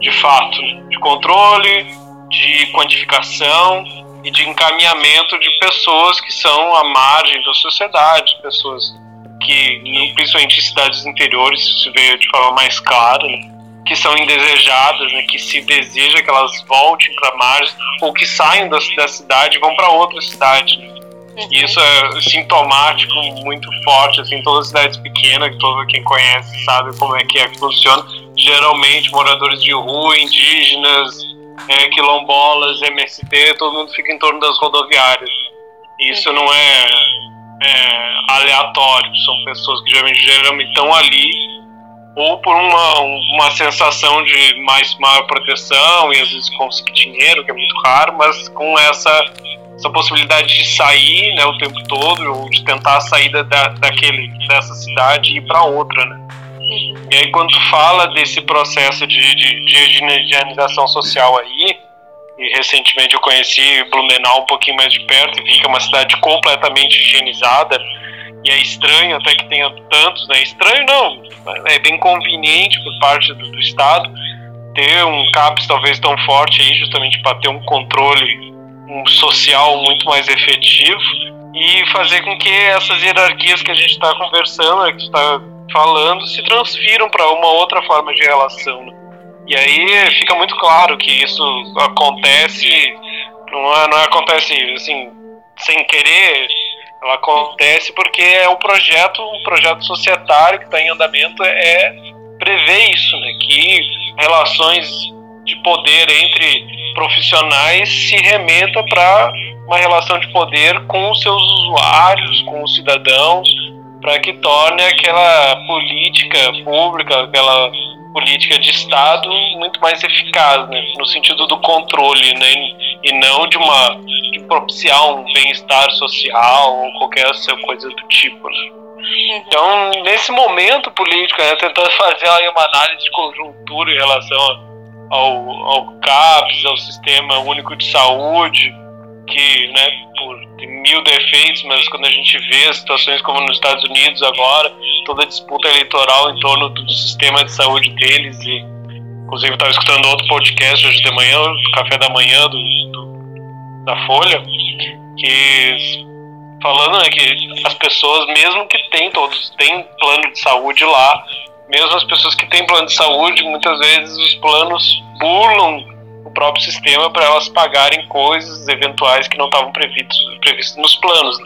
de fato, né? de controle, de quantificação e de encaminhamento de pessoas que são à margem da sociedade, pessoas que, principalmente em cidades interiores, isso se vê de forma mais clara, né? Que são indesejadas, né? que se deseja que elas voltem para margem ou que saiam da, da cidade e vão para outra cidade. Né? Uhum. Isso é sintomático muito forte, assim, todas as cidades pequenas, todo quem conhece sabe como é que é que funciona. Geralmente, moradores de rua, indígenas, é, quilombolas, MST, todo mundo fica em torno das rodoviárias. Isso uhum. não é, é, aleatório, são pessoas que geralmente, geralmente estão ali ou por uma, uma sensação de mais maior proteção e às vezes conseguir dinheiro, que é muito raro, mas com essa essa possibilidade de sair né, o tempo todo, ou de tentar a saída da, daquele, dessa cidade e ir para outra, né? Uhum. E aí quando tu fala desse processo de, de, de higienização social aí, e recentemente eu conheci Blumenau um pouquinho mais de perto e que é uma cidade completamente higienizada, e é estranho até que tenha tantos, né? Estranho não, é bem conveniente por parte do, do Estado ter um CAPES talvez tão forte aí, justamente para ter um controle um social muito mais efetivo e fazer com que essas hierarquias que a gente está conversando, que está falando, se transfiram para uma outra forma de relação. Né? E aí fica muito claro que isso acontece, não, é, não acontece assim, sem querer, ela acontece porque é um projeto, um projeto societário que está em andamento é prever isso, né? Que relações de poder entre profissionais se remeta para uma relação de poder com os seus usuários, com os cidadãos, para que torne aquela política pública, aquela política de Estado muito mais eficaz, né, no sentido do controle, né, e não de uma de propiciar um bem-estar social ou qualquer coisa do tipo. Né. Uhum. Então, nesse momento político, né, tentando fazer aí uma análise de conjuntura em relação ao, ao CAPS, ao Sistema Único de Saúde, que, né, por mil defeitos, mas quando a gente vê situações como nos Estados Unidos agora, toda a disputa eleitoral em torno do sistema de saúde deles e inclusive eu estava escutando outro podcast hoje de manhã, café da manhã do, do, da Folha, que falando né, que as pessoas, mesmo que têm todos têm plano de saúde lá, mesmo as pessoas que têm plano de saúde, muitas vezes os planos burlam o próprio sistema para elas pagarem coisas eventuais que não estavam previstos, previstos nos planos. Né?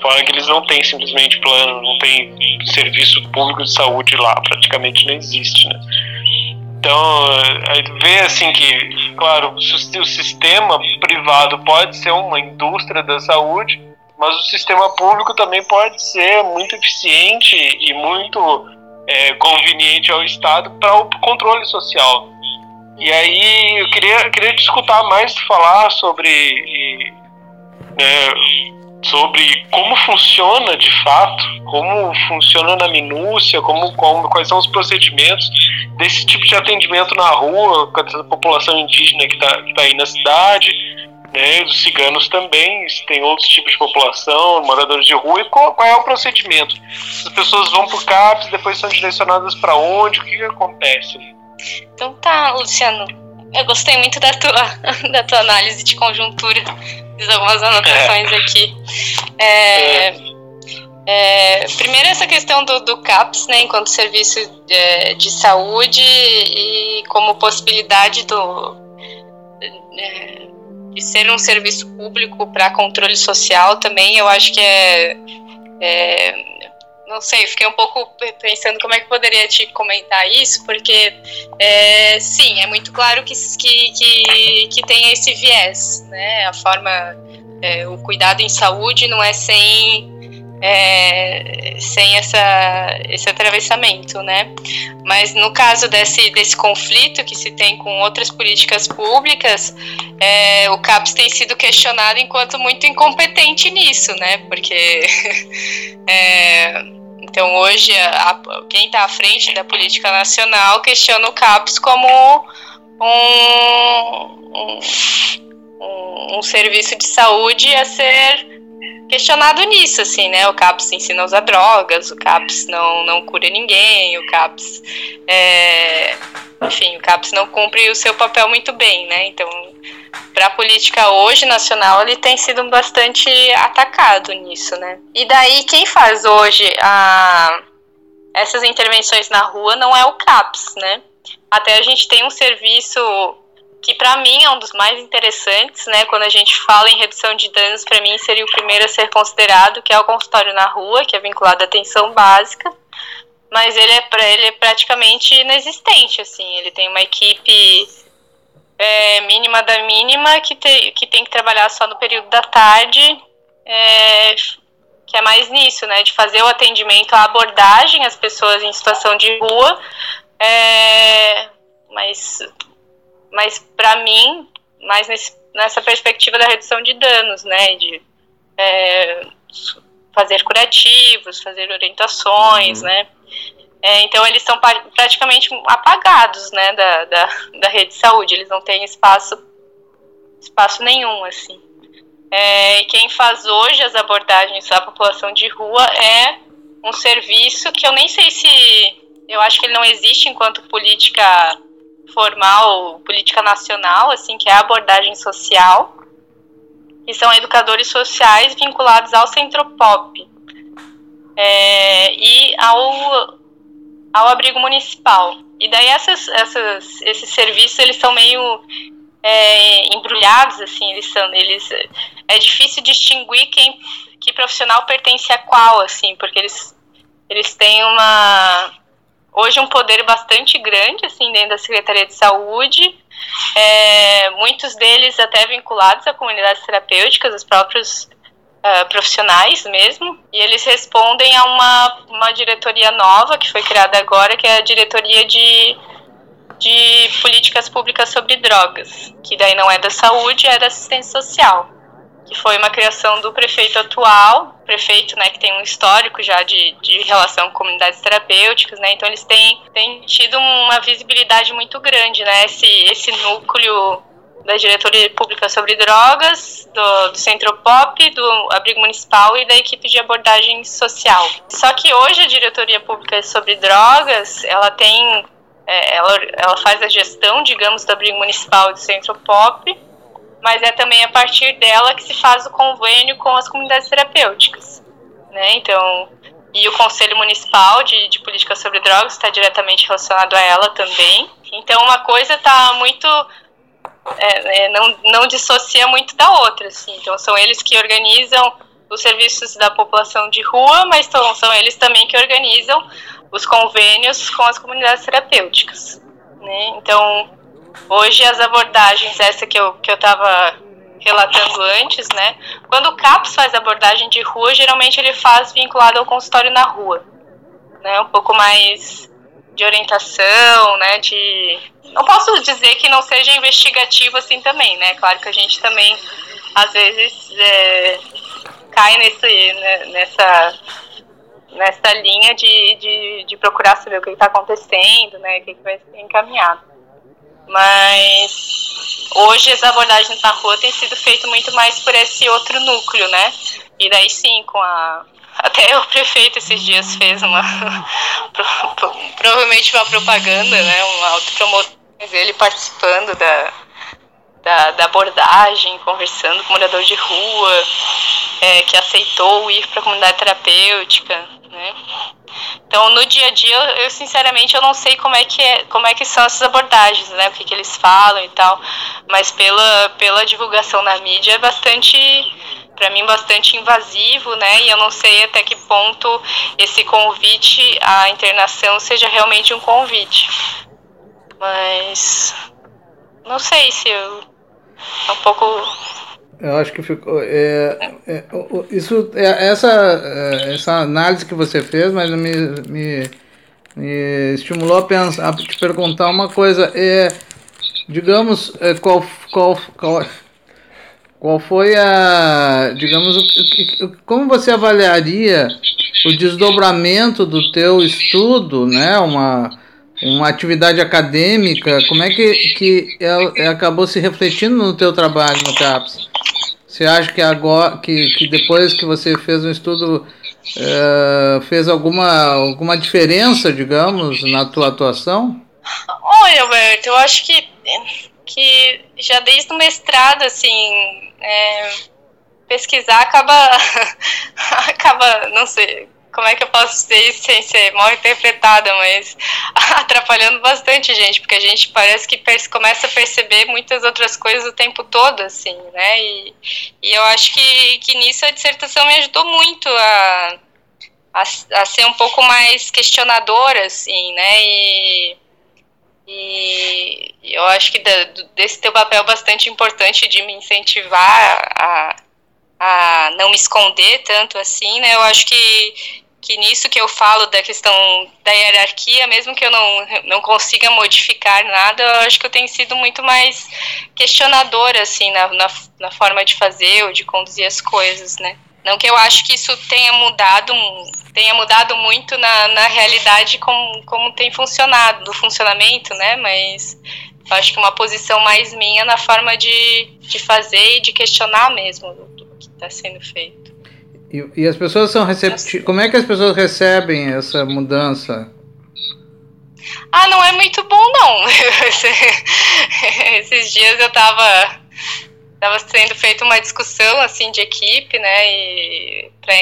Fora que eles não têm simplesmente plano, não tem serviço público de saúde lá, praticamente não existe, né? Então, aí vê assim que, claro, o sistema privado pode ser uma indústria da saúde, mas o sistema público também pode ser muito eficiente e muito é, conveniente ao Estado para o controle social. E aí eu queria, queria te escutar mais falar sobre, né, sobre como funciona de fato, como funciona na minúcia, como, como quais são os procedimentos desse tipo de atendimento na rua com a população indígena que está tá aí na cidade, né, os ciganos também, tem outros tipos de população, moradores de rua, e qual, qual é o procedimento? As pessoas vão para o CAPS, depois são direcionadas para onde, o que, que acontece? Então tá, Luciano, eu gostei muito da tua, da tua análise de conjuntura, fiz algumas anotações é. aqui. É, é. Primeiro essa questão do, do, CAPS, né, enquanto serviço de, é, de saúde e como possibilidade do, é, de ser um serviço público para controle social também, eu acho que é, é, não sei, fiquei um pouco pensando como é que poderia te comentar isso, porque é, sim, é muito claro que, que, que, tem esse viés, né? A forma, é, o cuidado em saúde não é sem é, sem essa, esse atravessamento, né? Mas no caso desse, desse conflito que se tem com outras políticas públicas, é, o CAPS tem sido questionado enquanto muito incompetente nisso, né? Porque é, então hoje a, quem está à frente da política nacional questiona o CAPS como um, um, um serviço de saúde a ser questionado nisso, assim, né? O CAPS ensina a usar drogas, o CAPS não, não cura ninguém, o CAPS. É, enfim, o CAPS não cumpre o seu papel muito bem, né? Então, para a política hoje nacional, ele tem sido bastante atacado nisso, né? E daí, quem faz hoje a, essas intervenções na rua não é o CAPS, né? Até a gente tem um serviço que para mim é um dos mais interessantes, né? Quando a gente fala em redução de danos, para mim seria o primeiro a ser considerado, que é o consultório na rua, que é vinculado à atenção básica. Mas ele é ele é praticamente inexistente, assim. Ele tem uma equipe é, mínima da mínima que, te, que tem que trabalhar só no período da tarde, é, que é mais nisso, né? De fazer o atendimento, a abordagem às pessoas em situação de rua. É, mas mas para mim, mais nesse, nessa perspectiva da redução de danos, né, de é, fazer curativos, fazer orientações, uhum. né, é, então eles são praticamente apagados, né, da, da, da, rede de saúde, eles não têm espaço, espaço nenhum, assim. É, quem faz hoje as abordagens à população de rua é um serviço que eu nem sei se, eu acho que ele não existe enquanto política formal, política nacional, assim, que é a abordagem social, que são educadores sociais vinculados ao Centropop é, e ao, ao abrigo municipal. E daí essas, essas, esses serviços eles são meio é, embrulhados, assim, eles são, eles é difícil distinguir quem que profissional pertence a qual, assim, porque eles eles têm uma hoje um poder bastante grande, assim, dentro da Secretaria de Saúde. É, muitos deles até vinculados a comunidades terapêuticas, os próprios uh, profissionais mesmo, e eles respondem a uma, uma diretoria nova que foi criada agora, que é a diretoria de, de políticas públicas sobre drogas, que daí não é da saúde, é da assistência social que foi uma criação do prefeito atual, prefeito, né, que tem um histórico já de, de relação com comunidades terapêuticas, né, então eles têm, têm tido uma visibilidade muito grande, né, esse, esse núcleo da diretoria pública sobre drogas, do, do Centro Pop, do abrigo municipal e da equipe de abordagem social. Só que hoje a diretoria pública sobre drogas, ela tem, é, ela, ela faz a gestão, digamos, do abrigo municipal e do Centro Pop, mas é também a partir dela que se faz o convênio com as comunidades terapêuticas, né? Então, e o Conselho Municipal de, de Política sobre Drogas está diretamente relacionado a ela também. Então, uma coisa está muito é, é, não, não dissocia muito da outra, assim. Então, são eles que organizam os serviços da população de rua, mas são, são eles também que organizam os convênios com as comunidades terapêuticas, né? Então, Hoje as abordagens, essa que eu, que eu tava relatando antes, né? Quando o CAPS faz abordagem de rua, geralmente ele faz vinculado ao consultório na rua, né? Um pouco mais de orientação, né? De não posso dizer que não seja investigativo assim também, né? Claro que a gente também às vezes é, cai nesse, né, nessa nessa linha de, de, de procurar saber o que está acontecendo, né? O que, que vai ser encaminhado. Mas hoje as abordagens na rua têm sido feito muito mais por esse outro núcleo, né? E daí sim, com a. Até o prefeito esses dias fez uma. provavelmente uma propaganda, né? Um autopromotor ele participando da, da, da, abordagem, conversando com o morador de rua, é, que aceitou ir para a comunidade terapêutica, né? Então, no dia a dia, eu, eu, sinceramente eu não sei como é que é, como é que são essas abordagens, né? O que, que eles falam e tal, mas pela pela divulgação na mídia é bastante para mim bastante invasivo, né? E eu não sei até que ponto esse convite à internação seja realmente um convite. Mas não sei se eu é um pouco eu acho que ficou. É, é, isso, é, essa, é, essa análise que você fez, mas me, me, me estimulou a pensar, a te perguntar uma coisa. É, digamos, é, qual, qual, qual, qual foi a. Digamos, como você avaliaria o desdobramento do teu estudo, né? Uma, uma atividade acadêmica, como é que, que ela, acabou se refletindo no teu trabalho no CAPS? Você acha que agora, que, que depois que você fez um estudo, é, fez alguma, alguma diferença, digamos, na tua atuação? Olha, Alberto, eu acho que, que já desde o mestrado, assim, é, pesquisar acaba, acaba, não sei, como é que eu posso dizer isso sem ser mal interpretada, mas atrapalhando bastante gente, porque a gente parece que começa a perceber muitas outras coisas o tempo todo, assim, né? E, e eu acho que, que nisso a dissertação me ajudou muito a, a, a ser um pouco mais questionadora, assim, né? E, e eu acho que da, desse teu papel bastante importante de me incentivar a, a não me esconder tanto assim, né? Eu acho que que nisso que eu falo da questão da hierarquia, mesmo que eu não, não consiga modificar nada, eu acho que eu tenho sido muito mais questionadora, assim, na, na, na forma de fazer ou de conduzir as coisas, né? Não que eu acho que isso tenha mudado, tenha mudado muito na, na realidade como, como tem funcionado, do funcionamento, né? Mas eu acho que uma posição mais minha na forma de, de fazer e de questionar mesmo do que está sendo feito. E, e as pessoas são receptivas. Como é que as pessoas recebem essa mudança? Ah, não é muito bom, não. Esses dias eu tava estava sendo feita uma discussão assim de equipe, né, e pra,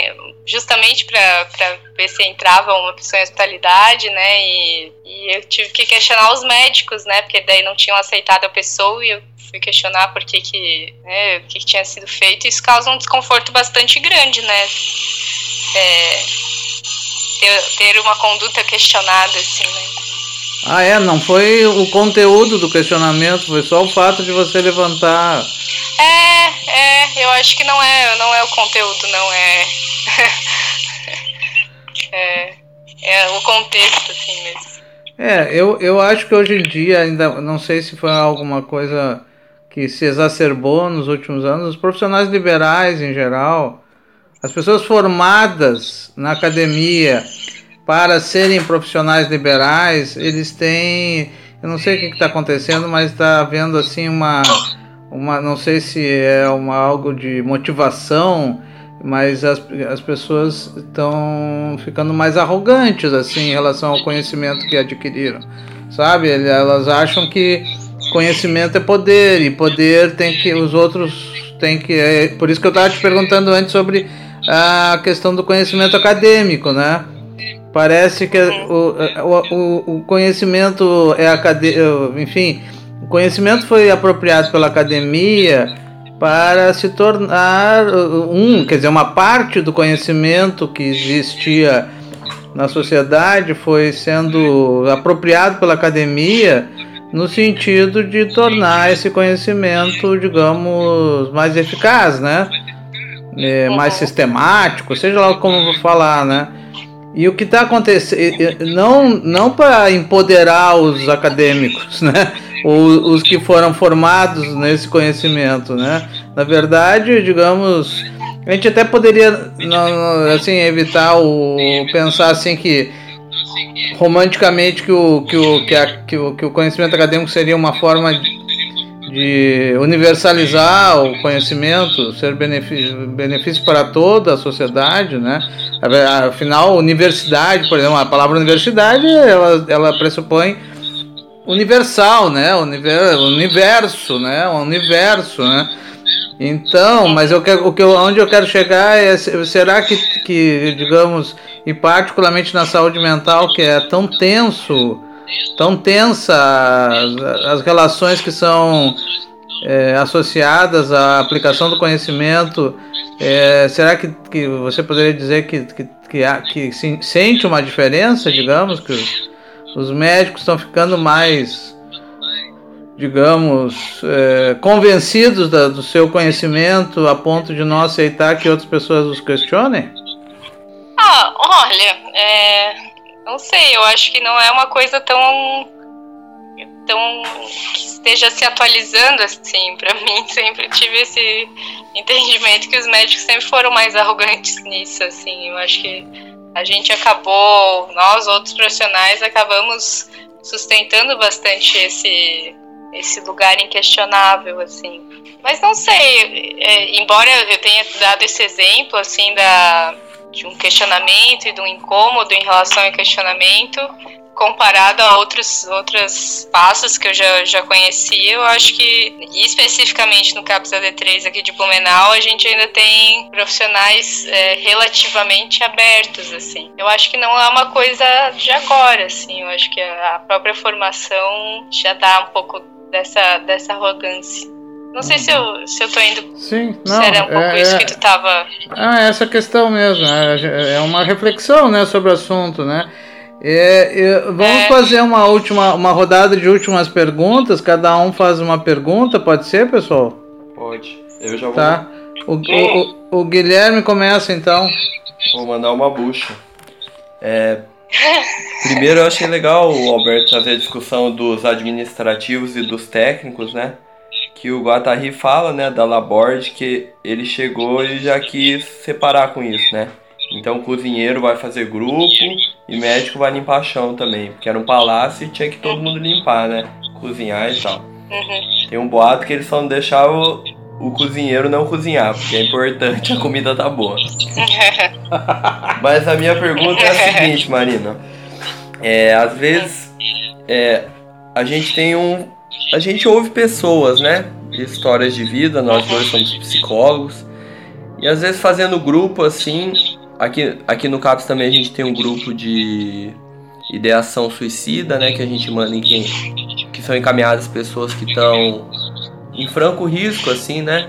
justamente para ver se entrava uma pessoa em hospitalidade, né, e, e, eu tive que questionar os médicos, né, porque daí não tinham aceitado a pessoa e eu fui questionar por que que, né, o que, que tinha sido feito. Isso causa um desconforto bastante grande, né, é, ter, ter uma conduta questionada, assim, né. Ah, é? Não foi o conteúdo do questionamento, foi só o fato de você levantar. É, é, eu acho que não é, não é o conteúdo, não é. é, é o contexto, assim mesmo. É, eu, eu acho que hoje em dia, ainda não sei se foi alguma coisa que se exacerbou nos últimos anos, os profissionais liberais em geral, as pessoas formadas na academia para serem profissionais liberais, eles têm. Eu não sei o que está acontecendo, mas está havendo assim uma, uma. Não sei se é uma, algo de motivação, mas as, as pessoas estão ficando mais arrogantes assim em relação ao conhecimento que adquiriram. Sabe? Elas acham que conhecimento é poder e poder tem que. Os outros têm que. É, por isso que eu estava te perguntando antes sobre a questão do conhecimento acadêmico, né? Parece que o, o, o conhecimento é acadêmico, enfim, o conhecimento foi apropriado pela academia para se tornar um, quer dizer, uma parte do conhecimento que existia na sociedade foi sendo apropriado pela academia no sentido de tornar esse conhecimento, digamos, mais eficaz, né? É, mais sistemático, seja lá como vou falar, né? E o que está acontecendo, não, não para empoderar os acadêmicos, né? Ou os que foram formados nesse conhecimento, né? Na verdade, digamos, a gente até poderia, assim, evitar o pensar assim que romanticamente que o, que o, que, a, que o, que o conhecimento acadêmico seria uma forma de universalizar o conhecimento, ser benefício, benefício para toda a sociedade, né? Afinal, universidade, por exemplo, a palavra universidade, ela, ela pressupõe universal, né? Universo, né? O universo, né? Então, mas eu quero, o que eu, onde eu quero chegar é será que, que digamos, e particularmente na saúde mental que é tão tenso tão tensa as, relações que são é, associadas à aplicação do conhecimento. É, será que, que você poderia dizer que, que, que, há, que sente uma diferença, digamos, que os, os médicos estão ficando mais, digamos, é, convencidos da, do seu conhecimento a ponto de não aceitar que outras pessoas os questionem? Ah, olha, é, não sei, eu acho que não é uma coisa tão tão que esteja se atualizando assim. Para mim, sempre tive esse entendimento que os médicos sempre foram mais arrogantes nisso, assim. Eu acho que a gente acabou, nós outros profissionais acabamos sustentando bastante esse esse lugar inquestionável, assim. Mas não sei, é, embora eu tenha dado esse exemplo, assim, da de um questionamento e de um incômodo em relação ao questionamento, comparado a outros, outros passos que eu já, já conhecia, eu acho que, especificamente no CAPS AD3 aqui de Blumenau, a gente ainda tem profissionais é, relativamente abertos, assim. Eu acho que não é uma coisa de agora, assim, eu acho que a própria formação já dá um pouco dessa, dessa arrogância. Não sei se eu, se eu tô indo. Sim, não. Se era um pouco é, isso que tu tava. Ah, essa questão mesmo. É, é uma reflexão né, sobre o assunto, né? É, é, vamos é. fazer uma última, uma rodada de últimas perguntas. Cada um faz uma pergunta, pode ser, pessoal? Pode. Eu já vou. Tá. O, o, o, o Guilherme começa então. Vou mandar uma bucha. É, primeiro eu achei legal o Alberto fazer a discussão dos administrativos e dos técnicos, né? Que o Guattari fala, né, da Laborde, que ele chegou e já quis separar com isso, né? Então o cozinheiro vai fazer grupo e médico vai limpar chão também, porque era um palácio e tinha que todo mundo limpar, né? Cozinhar e tal. Uhum. Tem um boato que eles só não deixavam o, o cozinheiro não cozinhar, porque é importante, a comida tá boa. Mas a minha pergunta é a seguinte, Marina. É, às vezes é, a gente tem um, a gente ouve pessoas, né, histórias de vida, nós dois somos psicólogos. E às vezes fazendo grupo assim, aqui, aqui no CAPS também a gente tem um grupo de ideação suicida, né, que a gente manda em quem que são encaminhadas pessoas que estão em franco risco assim, né?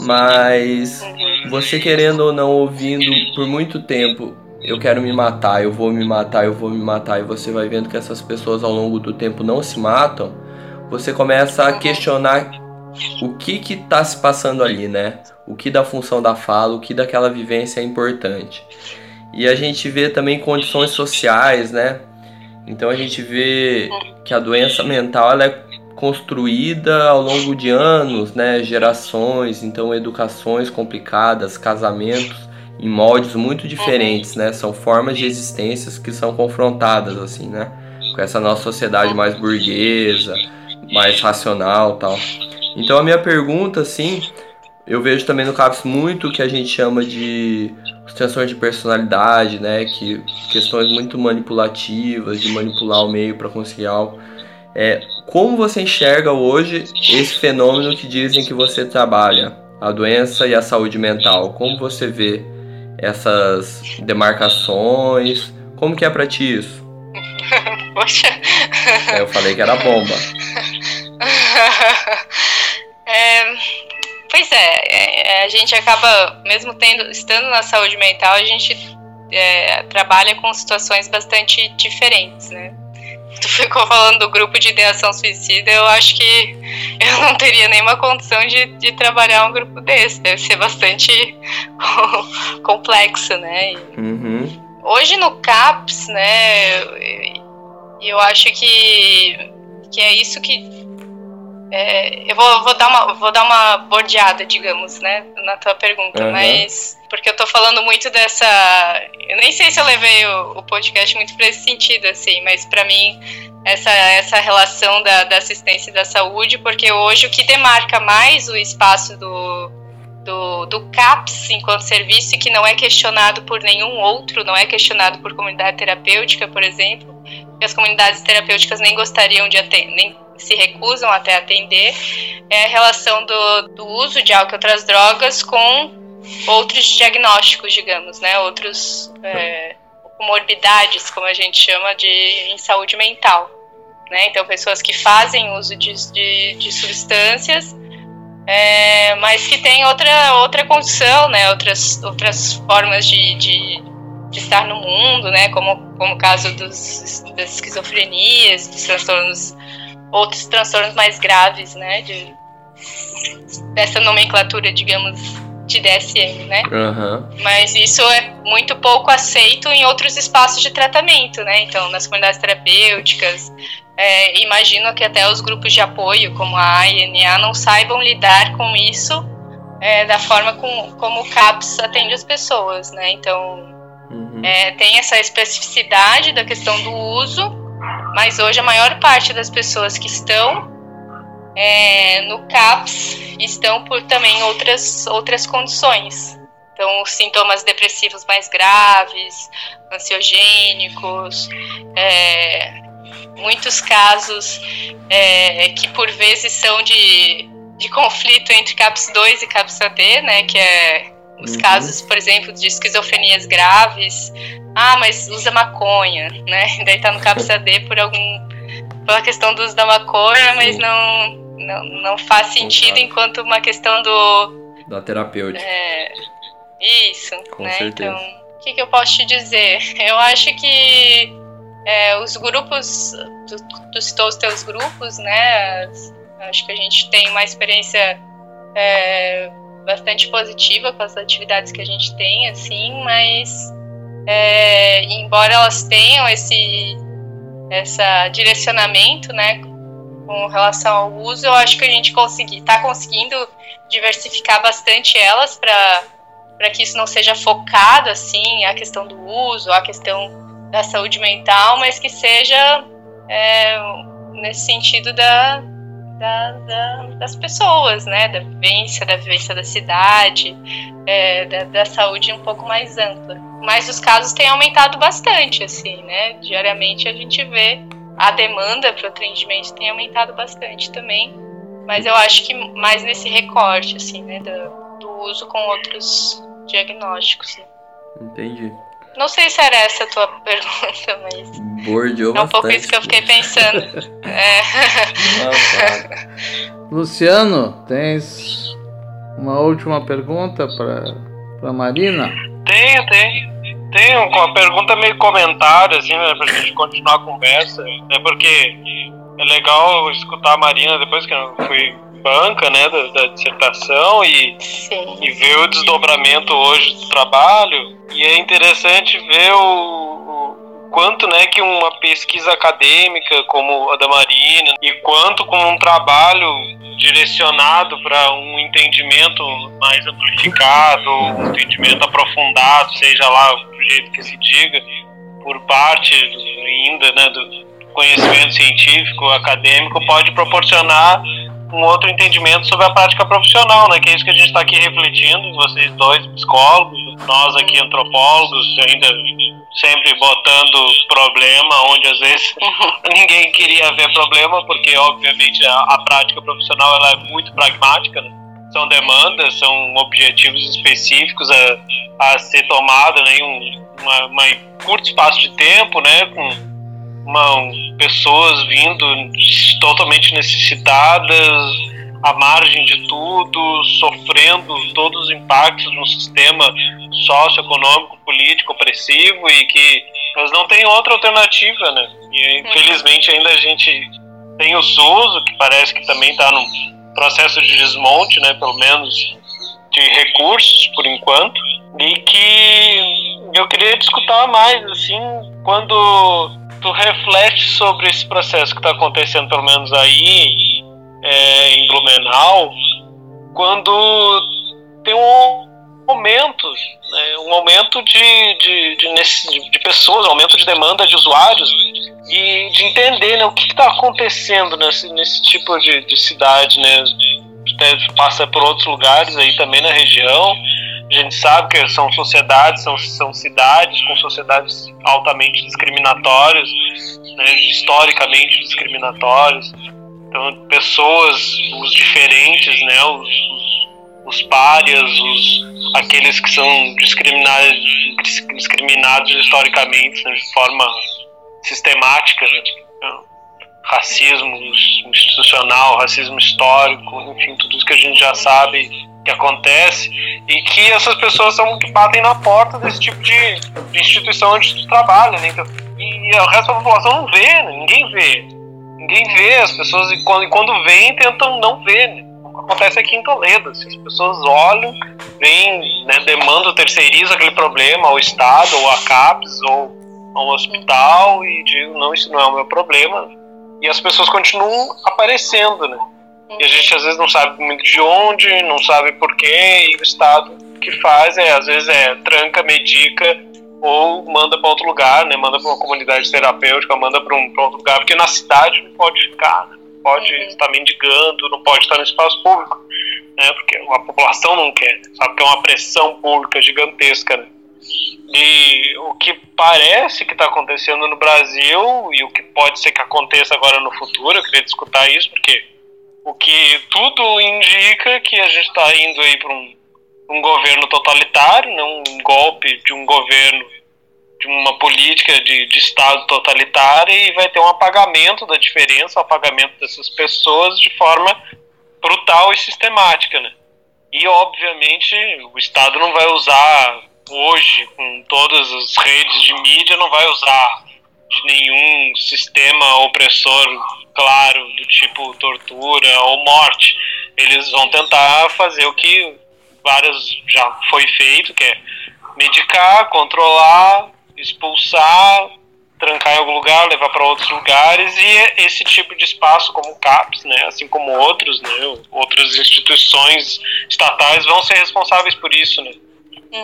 Mas você querendo ou não ouvindo por muito tempo, eu quero me matar, eu vou me matar, eu vou me matar, e você vai vendo que essas pessoas ao longo do tempo não se matam, você começa a questionar o que que tá se passando ali, né? O que da função da fala, o que daquela vivência é importante. E a gente vê também condições sociais, né? Então a gente vê que a doença mental ela é construída ao longo de anos, né? Gerações, então educações complicadas, casamentos em moldes muito diferentes, né? São formas de existências que são confrontadas assim, né? Com essa nossa sociedade mais burguesa, mais racional, tal. Então a minha pergunta, assim, eu vejo também no CAPS muito o que a gente chama de transtorno de personalidade, né? Que questões muito manipulativas, de manipular o meio para conseguir algo. É, como você enxerga hoje esse fenômeno que dizem que você trabalha, a doença e a saúde mental? Como você vê essas demarcações? Como que é para ti isso? Poxa. É, eu falei que era bomba. É, pois é, é, a gente acaba, mesmo tendo, estando na saúde mental, a gente é, trabalha com situações bastante diferentes, né? Tu ficou falando do grupo de ideação suicida, eu acho que eu não teria nenhuma condição de, de trabalhar um grupo desse. Deve ser bastante complexo, né? Uhum. Hoje no CAPS, né, eu acho que, que é isso que é, eu vou, vou, dar uma, vou dar uma bordeada, digamos, né, na tua pergunta, uhum. mas porque eu tô falando muito dessa. Eu nem sei se eu levei o, o podcast muito para esse sentido, assim, mas para mim essa, essa relação da, da assistência e da saúde, porque hoje o que demarca mais o espaço do, do, do CAPS enquanto serviço que não é questionado por nenhum outro, não é questionado por comunidade terapêutica, por exemplo, e as comunidades terapêuticas nem gostariam de atender, nem se recusam até atender, é a relação do, do uso de álcool e outras drogas com outros diagnósticos, digamos, né? Outros é, comorbidades, como a gente chama de em saúde mental. Né? Então, pessoas que fazem uso de, de, de substâncias, é, mas que têm outra, outra condição, né? outras, outras formas de, de, de estar no mundo, né? como, como o caso dos, das esquizofrenias, dos transtornos outros transtornos mais graves, né? De, dessa nomenclatura, digamos, de DSM, né? Uhum. Mas isso é muito pouco aceito em outros espaços de tratamento, né? Então, nas comunidades terapêuticas, é, imagino que até os grupos de apoio, como a ANA, não saibam lidar com isso é, da forma com, como o CAPS atende as pessoas, né? Então, uhum. é, tem essa especificidade da questão do uso, mas hoje a maior parte das pessoas que estão é, no CAPS estão por também outras, outras condições. Então, sintomas depressivos mais graves, ansiogênicos, é, muitos casos é, que por vezes são de, de conflito entre CAPS 2 e CAPS AD, né, que é os uhum. casos, por exemplo, de esquizofrenias graves, ah, mas usa maconha, né? Daí tá no CAPS D por algum pela questão do uso da maconha, Sim. mas não, não não faz sentido enquanto uma questão do da terapêutica. É, isso, Com né? Certeza. Então, o que, que eu posso te dizer? Eu acho que é, os grupos, tu, tu citou os teus grupos, né? Acho que a gente tem uma experiência é, bastante positiva com as atividades que a gente tem, assim, mas é, embora elas tenham esse essa direcionamento, né, com relação ao uso, eu acho que a gente está conseguindo diversificar bastante elas para para que isso não seja focado assim a questão do uso, a questão da saúde mental, mas que seja é, nesse sentido da, da, da, das pessoas, né, da vivência, da vivência da cidade, é, da, da saúde um pouco mais ampla mas os casos têm aumentado bastante, assim, né? Diariamente a gente vê a demanda para o atendimento tem aumentado bastante também. Mas eu acho que mais nesse recorte, assim, né? Do, do uso com outros diagnósticos. Né? Entendi. Não sei se era essa a tua pergunta, mas. Bordeou é um pouco isso que eu fiquei pensando. é. Luciano, tens uma última pergunta para Marina? Tenho, tenho. Tenho uma pergunta meio comentário, assim, né, pra gente continuar a conversa. É porque é legal escutar a Marina depois que eu fui banca, né, da, da dissertação e, e ver o desdobramento hoje do trabalho. E é interessante ver o, o quanto, né, que uma pesquisa acadêmica como a da Marina e quanto com um trabalho direcionado para um entendimento mais amplificado, um entendimento aprofundado, seja lá do jeito que se diga, por parte ainda, né, do conhecimento científico, acadêmico, pode proporcionar um outro entendimento sobre a prática profissional, né? Que é isso que a gente está aqui refletindo, vocês dois psicólogos, nós aqui antropólogos, ainda sempre botando problema onde às vezes ninguém queria ver problema, porque obviamente a, a prática profissional ela é muito pragmática, né? são demandas, são objetivos específicos a, a ser tomado né, em um uma, uma curto espaço de tempo, né? Com, uma, pessoas vindo totalmente necessitadas, à margem de tudo, sofrendo todos os impactos de um sistema socioeconômico, político opressivo e que elas não têm outra alternativa, né? E infelizmente ainda a gente tem o SUS, que parece que também está num processo de desmonte, né? Pelo menos de recursos por enquanto, e que eu queria discutir mais assim quando tu reflete sobre esse processo que está acontecendo, pelo menos aí é, em Blumenau, quando tem um aumento, né, um aumento de, de, de, de, pessoas, um aumento de demanda de usuários e de entender né, o que está acontecendo nesse, nesse tipo de, de cidade, né? Passa por outros lugares aí também na região a gente sabe que são sociedades, são, são cidades com sociedades altamente discriminatórias, né, historicamente discriminatórias. Então, pessoas, os diferentes, né, os, os, os párias, os, aqueles que são discriminados, discriminados historicamente né, de forma sistemática, né, racismo institucional, racismo histórico, enfim, tudo isso que a gente já sabe que acontece e que essas pessoas são que batem na porta desse tipo de, de instituição onde tu trabalha, né? Então, e, o resto da população não vê, né? ninguém vê. Ninguém vê, as pessoas, e quando, e quando vêm, tentam não ver, né? Acontece aqui em Toledo, assim, as pessoas olham, vêm, né, demandam, terceirizam aquele problema ao Estado, ou à CAPES, ou ao hospital, e digam, não, isso não é o meu problema. E as pessoas continuam aparecendo, né? E a gente às vezes não sabe muito de onde, não sabe porquê, e o Estado que faz é, às vezes, é tranca, medica ou manda para outro lugar, né? Manda para uma comunidade terapêutica, manda para um pra outro lugar, porque na cidade não pode ficar, né? pode uhum. estar mendigando, não pode estar no espaço público, né? Porque a população não quer, sabe que é uma pressão pública gigantesca, né? E o que parece que está acontecendo no Brasil e o que pode ser que aconteça agora no futuro, eu queria discutir isso porque o que tudo indica que a gente está indo aí para um, um governo totalitário, né? um golpe de um governo, de uma política de, de Estado totalitário e vai ter um apagamento da diferença, um apagamento dessas pessoas de forma brutal e sistemática. Né? E, obviamente, o Estado não vai usar hoje, com todas as redes de mídia, não vai usar de nenhum sistema opressor claro, do tipo tortura ou morte. Eles vão tentar fazer o que várias já foi feito, que é medicar, controlar, expulsar, trancar em algum lugar, levar para outros lugares e esse tipo de espaço como o CAPS, né, assim como outros, né, outras instituições estatais vão ser responsáveis por isso, né.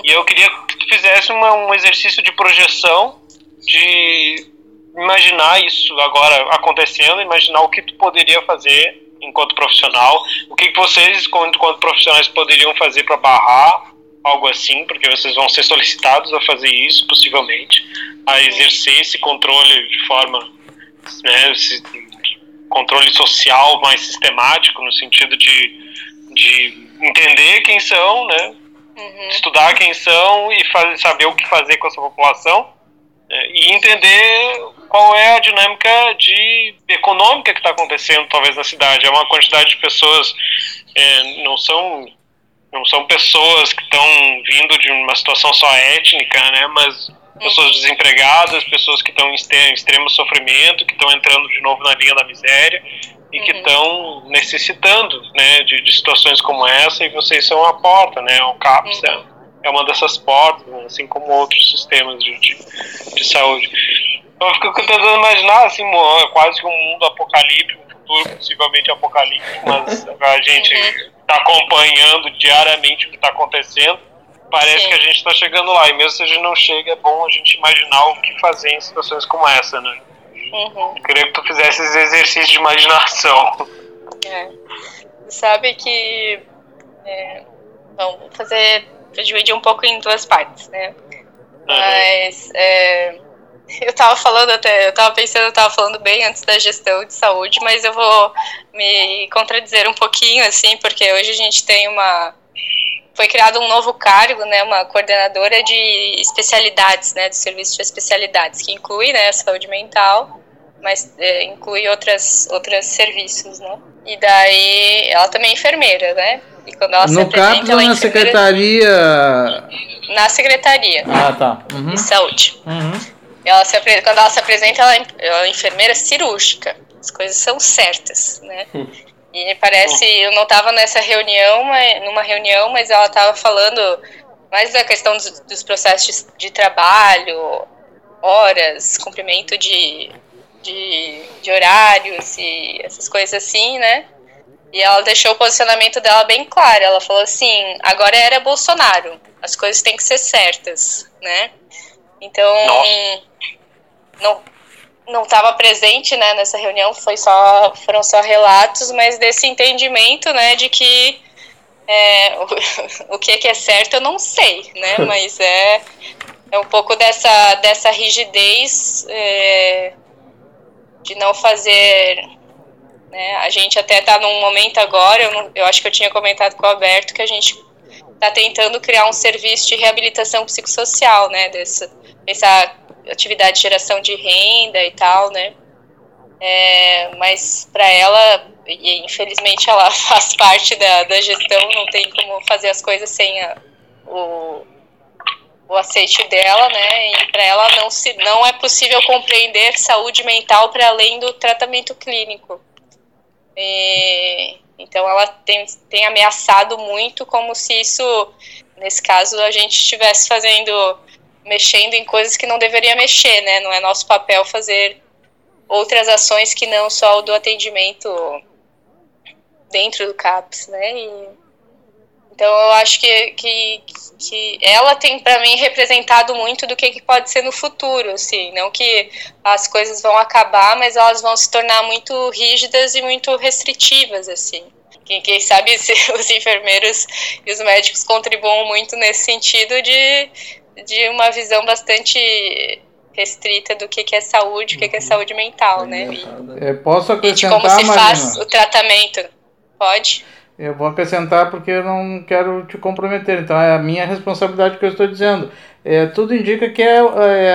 E eu queria que tu fizesse uma, um exercício de projeção de imaginar isso agora acontecendo, imaginar o que tu poderia fazer enquanto profissional, o que vocês, enquanto profissionais, poderiam fazer para barrar algo assim, porque vocês vão ser solicitados a fazer isso, possivelmente, a exercer esse controle de forma né, controle social mais sistemático, no sentido de, de entender quem são, né? Uhum. Estudar quem são e fazer, saber o que fazer com essa população? E entender qual é a dinâmica de econômica que está acontecendo talvez na cidade. É uma quantidade de pessoas é, não são não são pessoas que estão vindo de uma situação só étnica, né? Mas pessoas uhum. desempregadas, pessoas que estão em extremo sofrimento, que estão entrando de novo na linha da miséria e que estão uhum. necessitando, né, de, de, situações como essa. E vocês são a porta, né? O CAPS é, é uma dessas portas, né, assim como outros sistemas de, de, de saúde. Então, eu fico tentando imaginar assim, é quase que um mundo apocalíptico, um futuro possivelmente apocalíptico, mas a gente está acompanhando diariamente o que está acontecendo parece Sim. que a gente está chegando lá. E mesmo se a gente não chega, é bom a gente imaginar o que fazer em situações como essa, né? Uhum. Queria que tu fizesse esse exercício de imaginação. É. Sabe que. É, vamos fazer. Dividir um pouco em duas partes, né? Uhum. Mas. É, eu tava falando até, eu tava pensando, eu tava falando bem antes da gestão de saúde, mas eu vou me contradizer um pouquinho, assim, porque hoje a gente tem uma foi criado um novo cargo, né, uma coordenadora de especialidades, né, do serviço de especialidades, que inclui, né, a saúde mental, mas é, inclui outras outros serviços, né? E daí ela também é enfermeira, né? E quando ela no se CAPS é na secretaria na secretaria. Ah, tá. Uhum. De saúde. Uhum. Ela se, quando ela se apresenta, ela, é ela é enfermeira cirúrgica. As coisas são certas, né? Hum. E parece, eu não estava nessa reunião, numa reunião, mas ela estava falando mais da questão dos, dos processos de, de, trabalho, horas, cumprimento de, de, de horários e essas coisas assim, né? E ela deixou o posicionamento dela bem claro. Ela falou assim: agora era Bolsonaro, as coisas têm que ser certas, né? Então, não, não estava presente né, nessa reunião, foi só, foram só relatos, mas desse entendimento né, de que é, o, o que, é que é certo eu não sei, né, mas é, é um pouco dessa, dessa rigidez é, de não fazer. Né, a gente até está num momento agora, eu, não, eu acho que eu tinha comentado com o Alberto que a gente está tentando criar um serviço de reabilitação psicossocial, né, dessa, dessa atividade de geração de renda e tal, né? É, mas para ela, infelizmente ela faz parte da, da gestão, não tem como fazer as coisas sem a, o, o aceite dela, né? E para ela não, se, não é possível compreender saúde mental para além do tratamento clínico. E, então ela tem, tem ameaçado muito como se isso, nesse caso, a gente estivesse fazendo mexendo em coisas que não deveria mexer, né? Não é nosso papel fazer outras ações que não só o do atendimento dentro do CAPS, né? E, então eu acho que, que, que ela tem para mim representado muito do que, que pode ser no futuro, assim, não que as coisas vão acabar, mas elas vão se tornar muito rígidas e muito restritivas, assim. Quem, quem sabe os enfermeiros e os médicos contribuam muito nesse sentido de de uma visão bastante restrita do que, que é saúde, o que, que é uhum. saúde mental, né? E, é, posso acrescentar, e de como se faz o tratamento. Pode? Eu vou acrescentar porque eu não quero te comprometer, então é a minha responsabilidade que eu estou dizendo. É, tudo indica que é,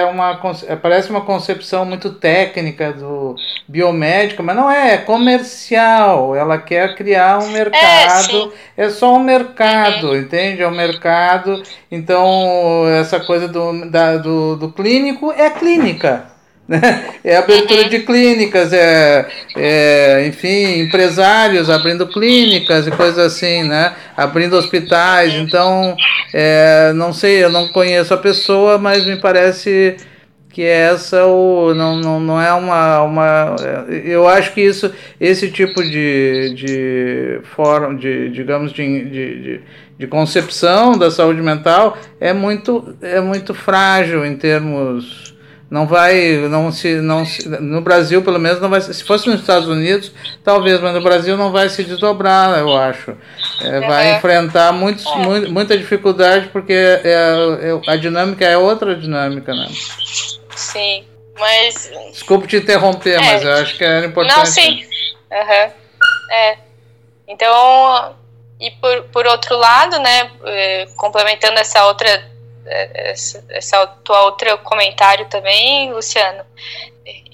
é uma é, parece uma concepção muito técnica do biomédico, mas não é, é comercial. Ela quer criar um mercado, é, é só um mercado, uhum. entende? É um mercado. Então essa coisa do, da, do, do clínico é clínica. É abertura de clínicas, é, é, enfim, empresários abrindo clínicas e coisas assim, né? Abrindo hospitais. Então, é, não sei, eu não conheço a pessoa, mas me parece que essa o, não, não, não é uma, uma. Eu acho que isso, esse tipo de, de forma, de, digamos, de, de, de, de concepção da saúde mental é muito, é muito frágil em termos não vai, não se, não se, no Brasil pelo menos não vai, se fosse nos Estados Unidos talvez, mas no Brasil não vai se desdobrar, eu acho. É, vai é. enfrentar muitos, é. muita dificuldade porque é, é, a dinâmica é outra dinâmica, né? Sim, mas. Desculpe te interromper, mas é. eu acho que era importante. Não, sim. Uhum. É. Então, e por, por outro lado, né, é, complementando essa outra, é, essa, tua outro comentário também, Luciano,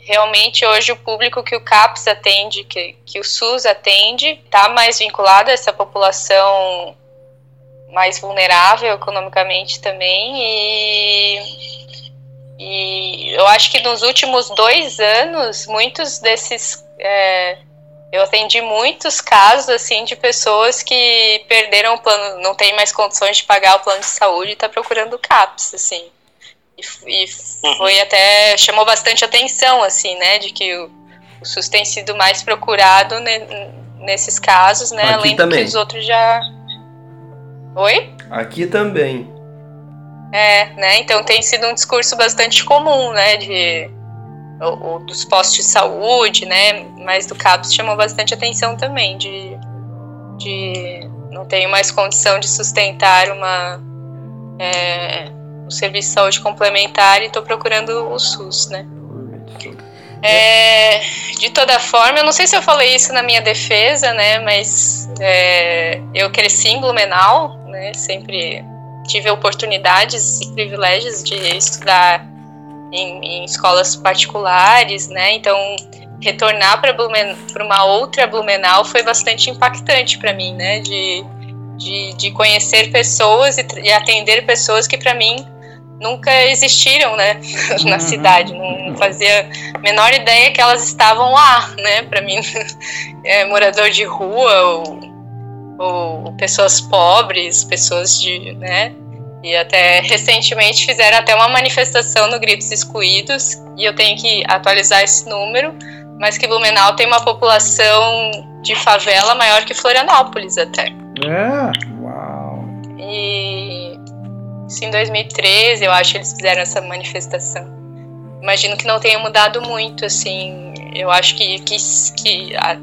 realmente hoje o público que o CAPS atende, que, que o SUS atende, está mais vinculado a essa população mais vulnerável economicamente também. E, e eu acho que nos últimos dois anos muitos desses é, eu atendi muitos casos assim de pessoas que perderam o plano, não tem mais condições de pagar o plano de saúde e está procurando o CAPS, assim. E, e uhum. foi até chamou bastante atenção, assim, né, de que o, o SUS tem sido mais procurado ne, nesses casos, né, Aqui além também. do que os outros já. Oi? Aqui também. É, né? Então tem sido um discurso bastante comum, né, de ou, dos postos de saúde, né? Mas do CAPS chamou bastante atenção também, de, de não tenho mais condição de sustentar uma é, um serviço de saúde complementar e estou procurando o SUS, né? É, de toda forma, eu não sei se eu falei isso na minha defesa, né? Mas é, eu cresci em Blumenau, né? Sempre tive oportunidades e privilégios de estudar em, em escolas particulares, né? Então, retornar para uma outra Blumenau foi bastante impactante para mim, né? De, de, de, conhecer pessoas e, e atender pessoas que para mim nunca existiram, né? Na uhum. cidade, não fazia a menor ideia que elas estavam lá, né? Para mim, é, morador de rua ou, ou pessoas pobres, pessoas de, né? E até recentemente fizeram até uma manifestação no Gritos Excluídos, e eu tenho que atualizar esse número, mas que Blumenau tem uma população de favela maior que Florianópolis até. É, uau. E isso em 2013, eu acho, eles fizeram essa manifestação. Imagino que não tenha mudado muito, assim, eu acho que, que, que, a,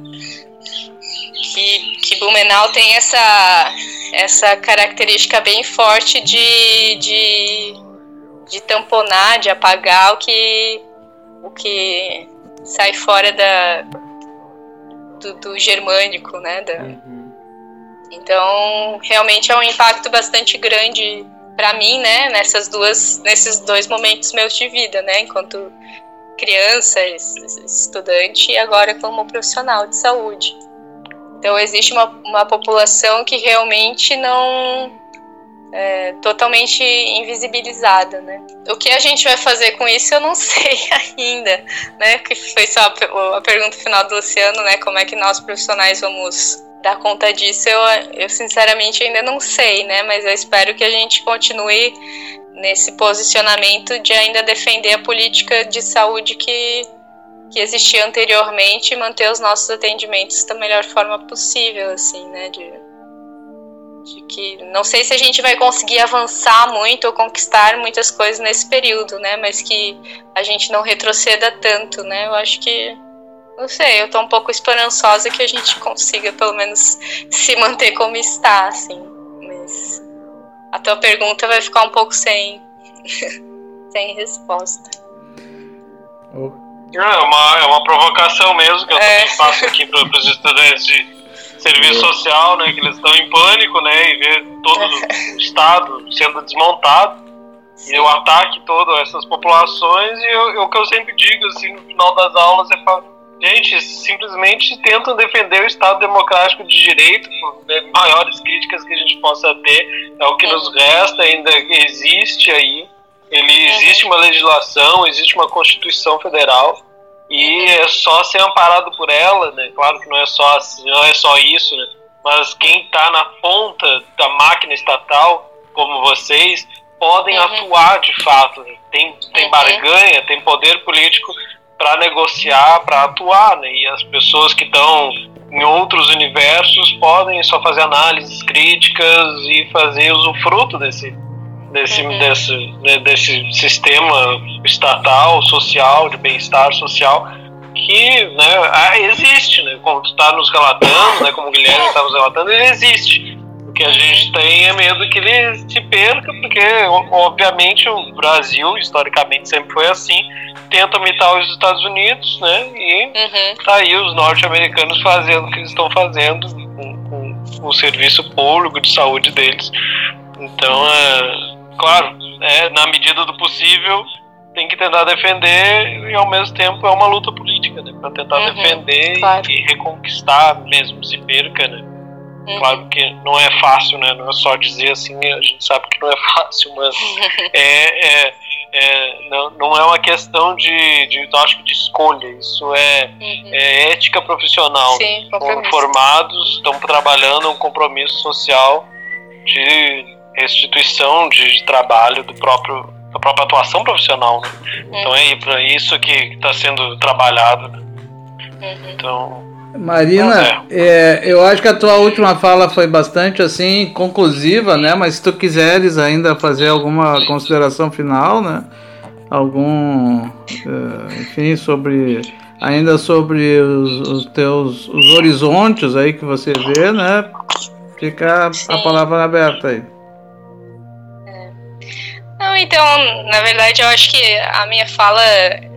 que, que Blumenau tem essa essa característica bem forte de, de, de tamponar, de apagar o que, o que sai fora da, do, do germânico, né? Da, uhum. Então, realmente é um impacto bastante grande para mim, né? Nessas duas, nesses dois momentos meus de vida, né? Enquanto criança, estudante e agora como profissional de saúde. Então existe uma, uma população que realmente não é totalmente invisibilizada, né? O que a gente vai fazer com isso eu não sei ainda, né? Que foi só a, a pergunta final do Luciano, né? Como é que nós profissionais vamos dar conta disso? Eu, eu sinceramente ainda não sei, né? Mas eu espero que a gente continue nesse posicionamento de ainda defender a política de saúde que que existia anteriormente e manter os nossos atendimentos da melhor forma possível, assim, né? De, de que não sei se a gente vai conseguir avançar muito ou conquistar muitas coisas nesse período, né? Mas que a gente não retroceda tanto, né? Eu acho que não sei, eu tô um pouco esperançosa que a gente consiga pelo menos se manter como está, assim. Mas a tua pergunta vai ficar um pouco sem sem resposta. É uma, é uma provocação mesmo que eu é. também faço aqui para os estudantes de serviço social, né? Que eles estão em pânico, né? E ver todo o Estado sendo desmontado. E o ataque todo a essas populações. E eu, o que eu sempre digo, assim, no final das aulas é falar, gente, simplesmente tentam defender o Estado democrático de direito, né, maiores críticas que a gente possa ter, é o que nos resta, ainda existe aí ele existe uma legislação, existe uma Constituição Federal e é só ser amparado por ela, né? Claro que não é só não é só isso, né? Mas quem está na ponta da máquina estatal, como vocês, podem uhum. atuar de fato. Né? Tem tem uhum. barganha, tem poder político para negociar, para atuar, né? E as pessoas que estão em outros universos podem só fazer análises críticas e fazer usufruto desse desse, uhum. desse, né, desse sistema estatal, social, de bem-estar social, que né, existe, né, como tu está nos relatando, né, como o Guilherme está nos relatando, ele existe. O que a gente tem é medo que ele se perca, porque obviamente o Brasil, historicamente, sempre foi assim, tenta imitar os Estados Unidos, né? E uhum. tá aí os norte-americanos fazendo o que eles estão fazendo com, com, o serviço público de saúde deles. Então, é, claro, é, na medida do possível, tem que tentar defender e ao mesmo tempo é uma luta política, né? Para tentar uhum, defender claro. e reconquistar, mesmo se perca, né? Uhum. Claro que não é fácil, né? Não é só dizer assim, a gente sabe que não é fácil, mas é, é, é, não, não é uma questão de, de, acho que de escolha, isso é, uhum. é ética profissional. Sim, formados, estão trabalhando um compromisso social de restituição de, de trabalho do próprio da própria atuação profissional. Né? Uhum. Então é para isso que está sendo trabalhado. Né? Uhum. Então Marina, é. é, eu acho que a tua última fala foi bastante assim conclusiva, né? Mas se tu quiseres ainda fazer alguma consideração final, né? Algum, é, enfim, sobre ainda sobre os, os, teus os horizontes aí que você vê, né? Fica Sim. a palavra aberta aí. Não, então, na verdade, eu acho que a minha fala,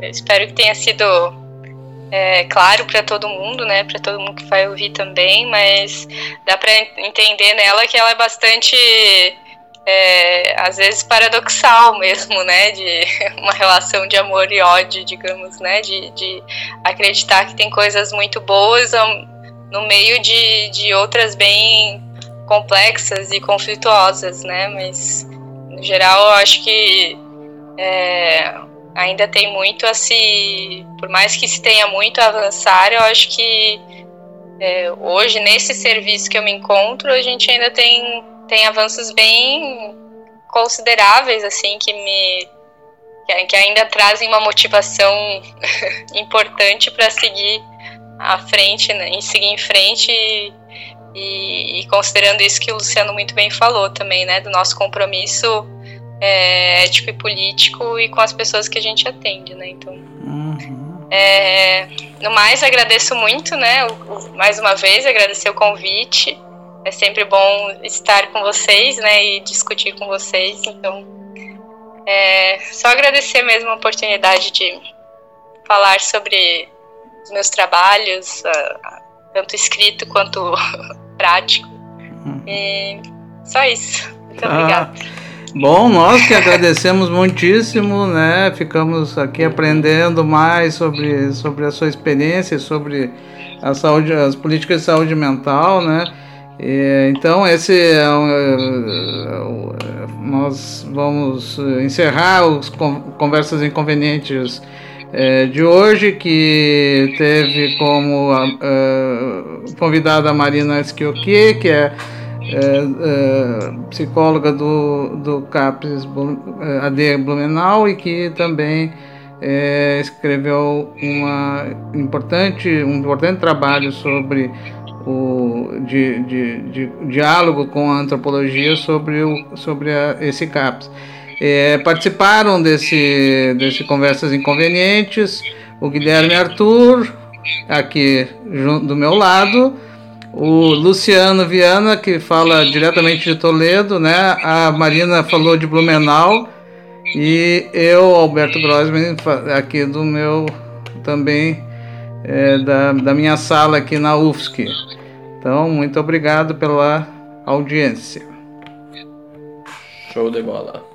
espero que tenha sido é, claro para todo mundo, né? Para todo mundo que vai ouvir também, mas dá para entender nela que ela é bastante é, às vezes paradoxal mesmo, né, de uma relação de amor e ódio, digamos, né, de, de acreditar que tem coisas muito boas no meio de, de outras bem complexas e conflituosas, né, mas no geral eu acho que é, ainda tem muito a se. Por mais que se tenha muito a avançar, eu acho que é, hoje, nesse serviço que eu me encontro, a gente ainda tem, tem avanços bem consideráveis, assim, que me. que ainda trazem uma motivação importante para seguir à frente, né, em seguir em frente e, e, e considerando isso que o Luciano muito bem falou também, né, do nosso compromisso é, ético e político e com as pessoas que a gente atende, né? Então, uhum. é, no mais, agradeço muito, né? O, o, mais uma vez, agradecer o convite. É sempre bom estar com vocês, né? E discutir com vocês. Então, é, só agradecer mesmo a oportunidade de falar sobre os meus trabalhos, tanto escrito quanto prático. Uhum. E só isso. Muito ah. obrigada. Bom, nós que agradecemos muitíssimo, né? Ficamos aqui aprendendo mais sobre, sobre a sua experiência, sobre a saúde, as políticas de saúde mental, né? E, então, esse é um, é, é, nós vamos encerrar os conversas inconvenientes é, de hoje, que teve como convidada a Marina Esquioque, que é é, é, psicóloga do, do CAPES é, AD Blumenau e que também é, escreveu uma importante, um importante trabalho sobre o de, de, de diálogo com a antropologia sobre, o, sobre a, esse CAPES. É, participaram desse, desse Conversas Inconvenientes o Guilherme Arthur, aqui do meu lado, o Luciano Viana, que fala diretamente de Toledo, né? A Marina falou de Blumenau. E eu, Alberto Grossman, aqui do meu também é, da, da minha sala aqui na UFSC. Então, muito obrigado pela audiência. Show de bola.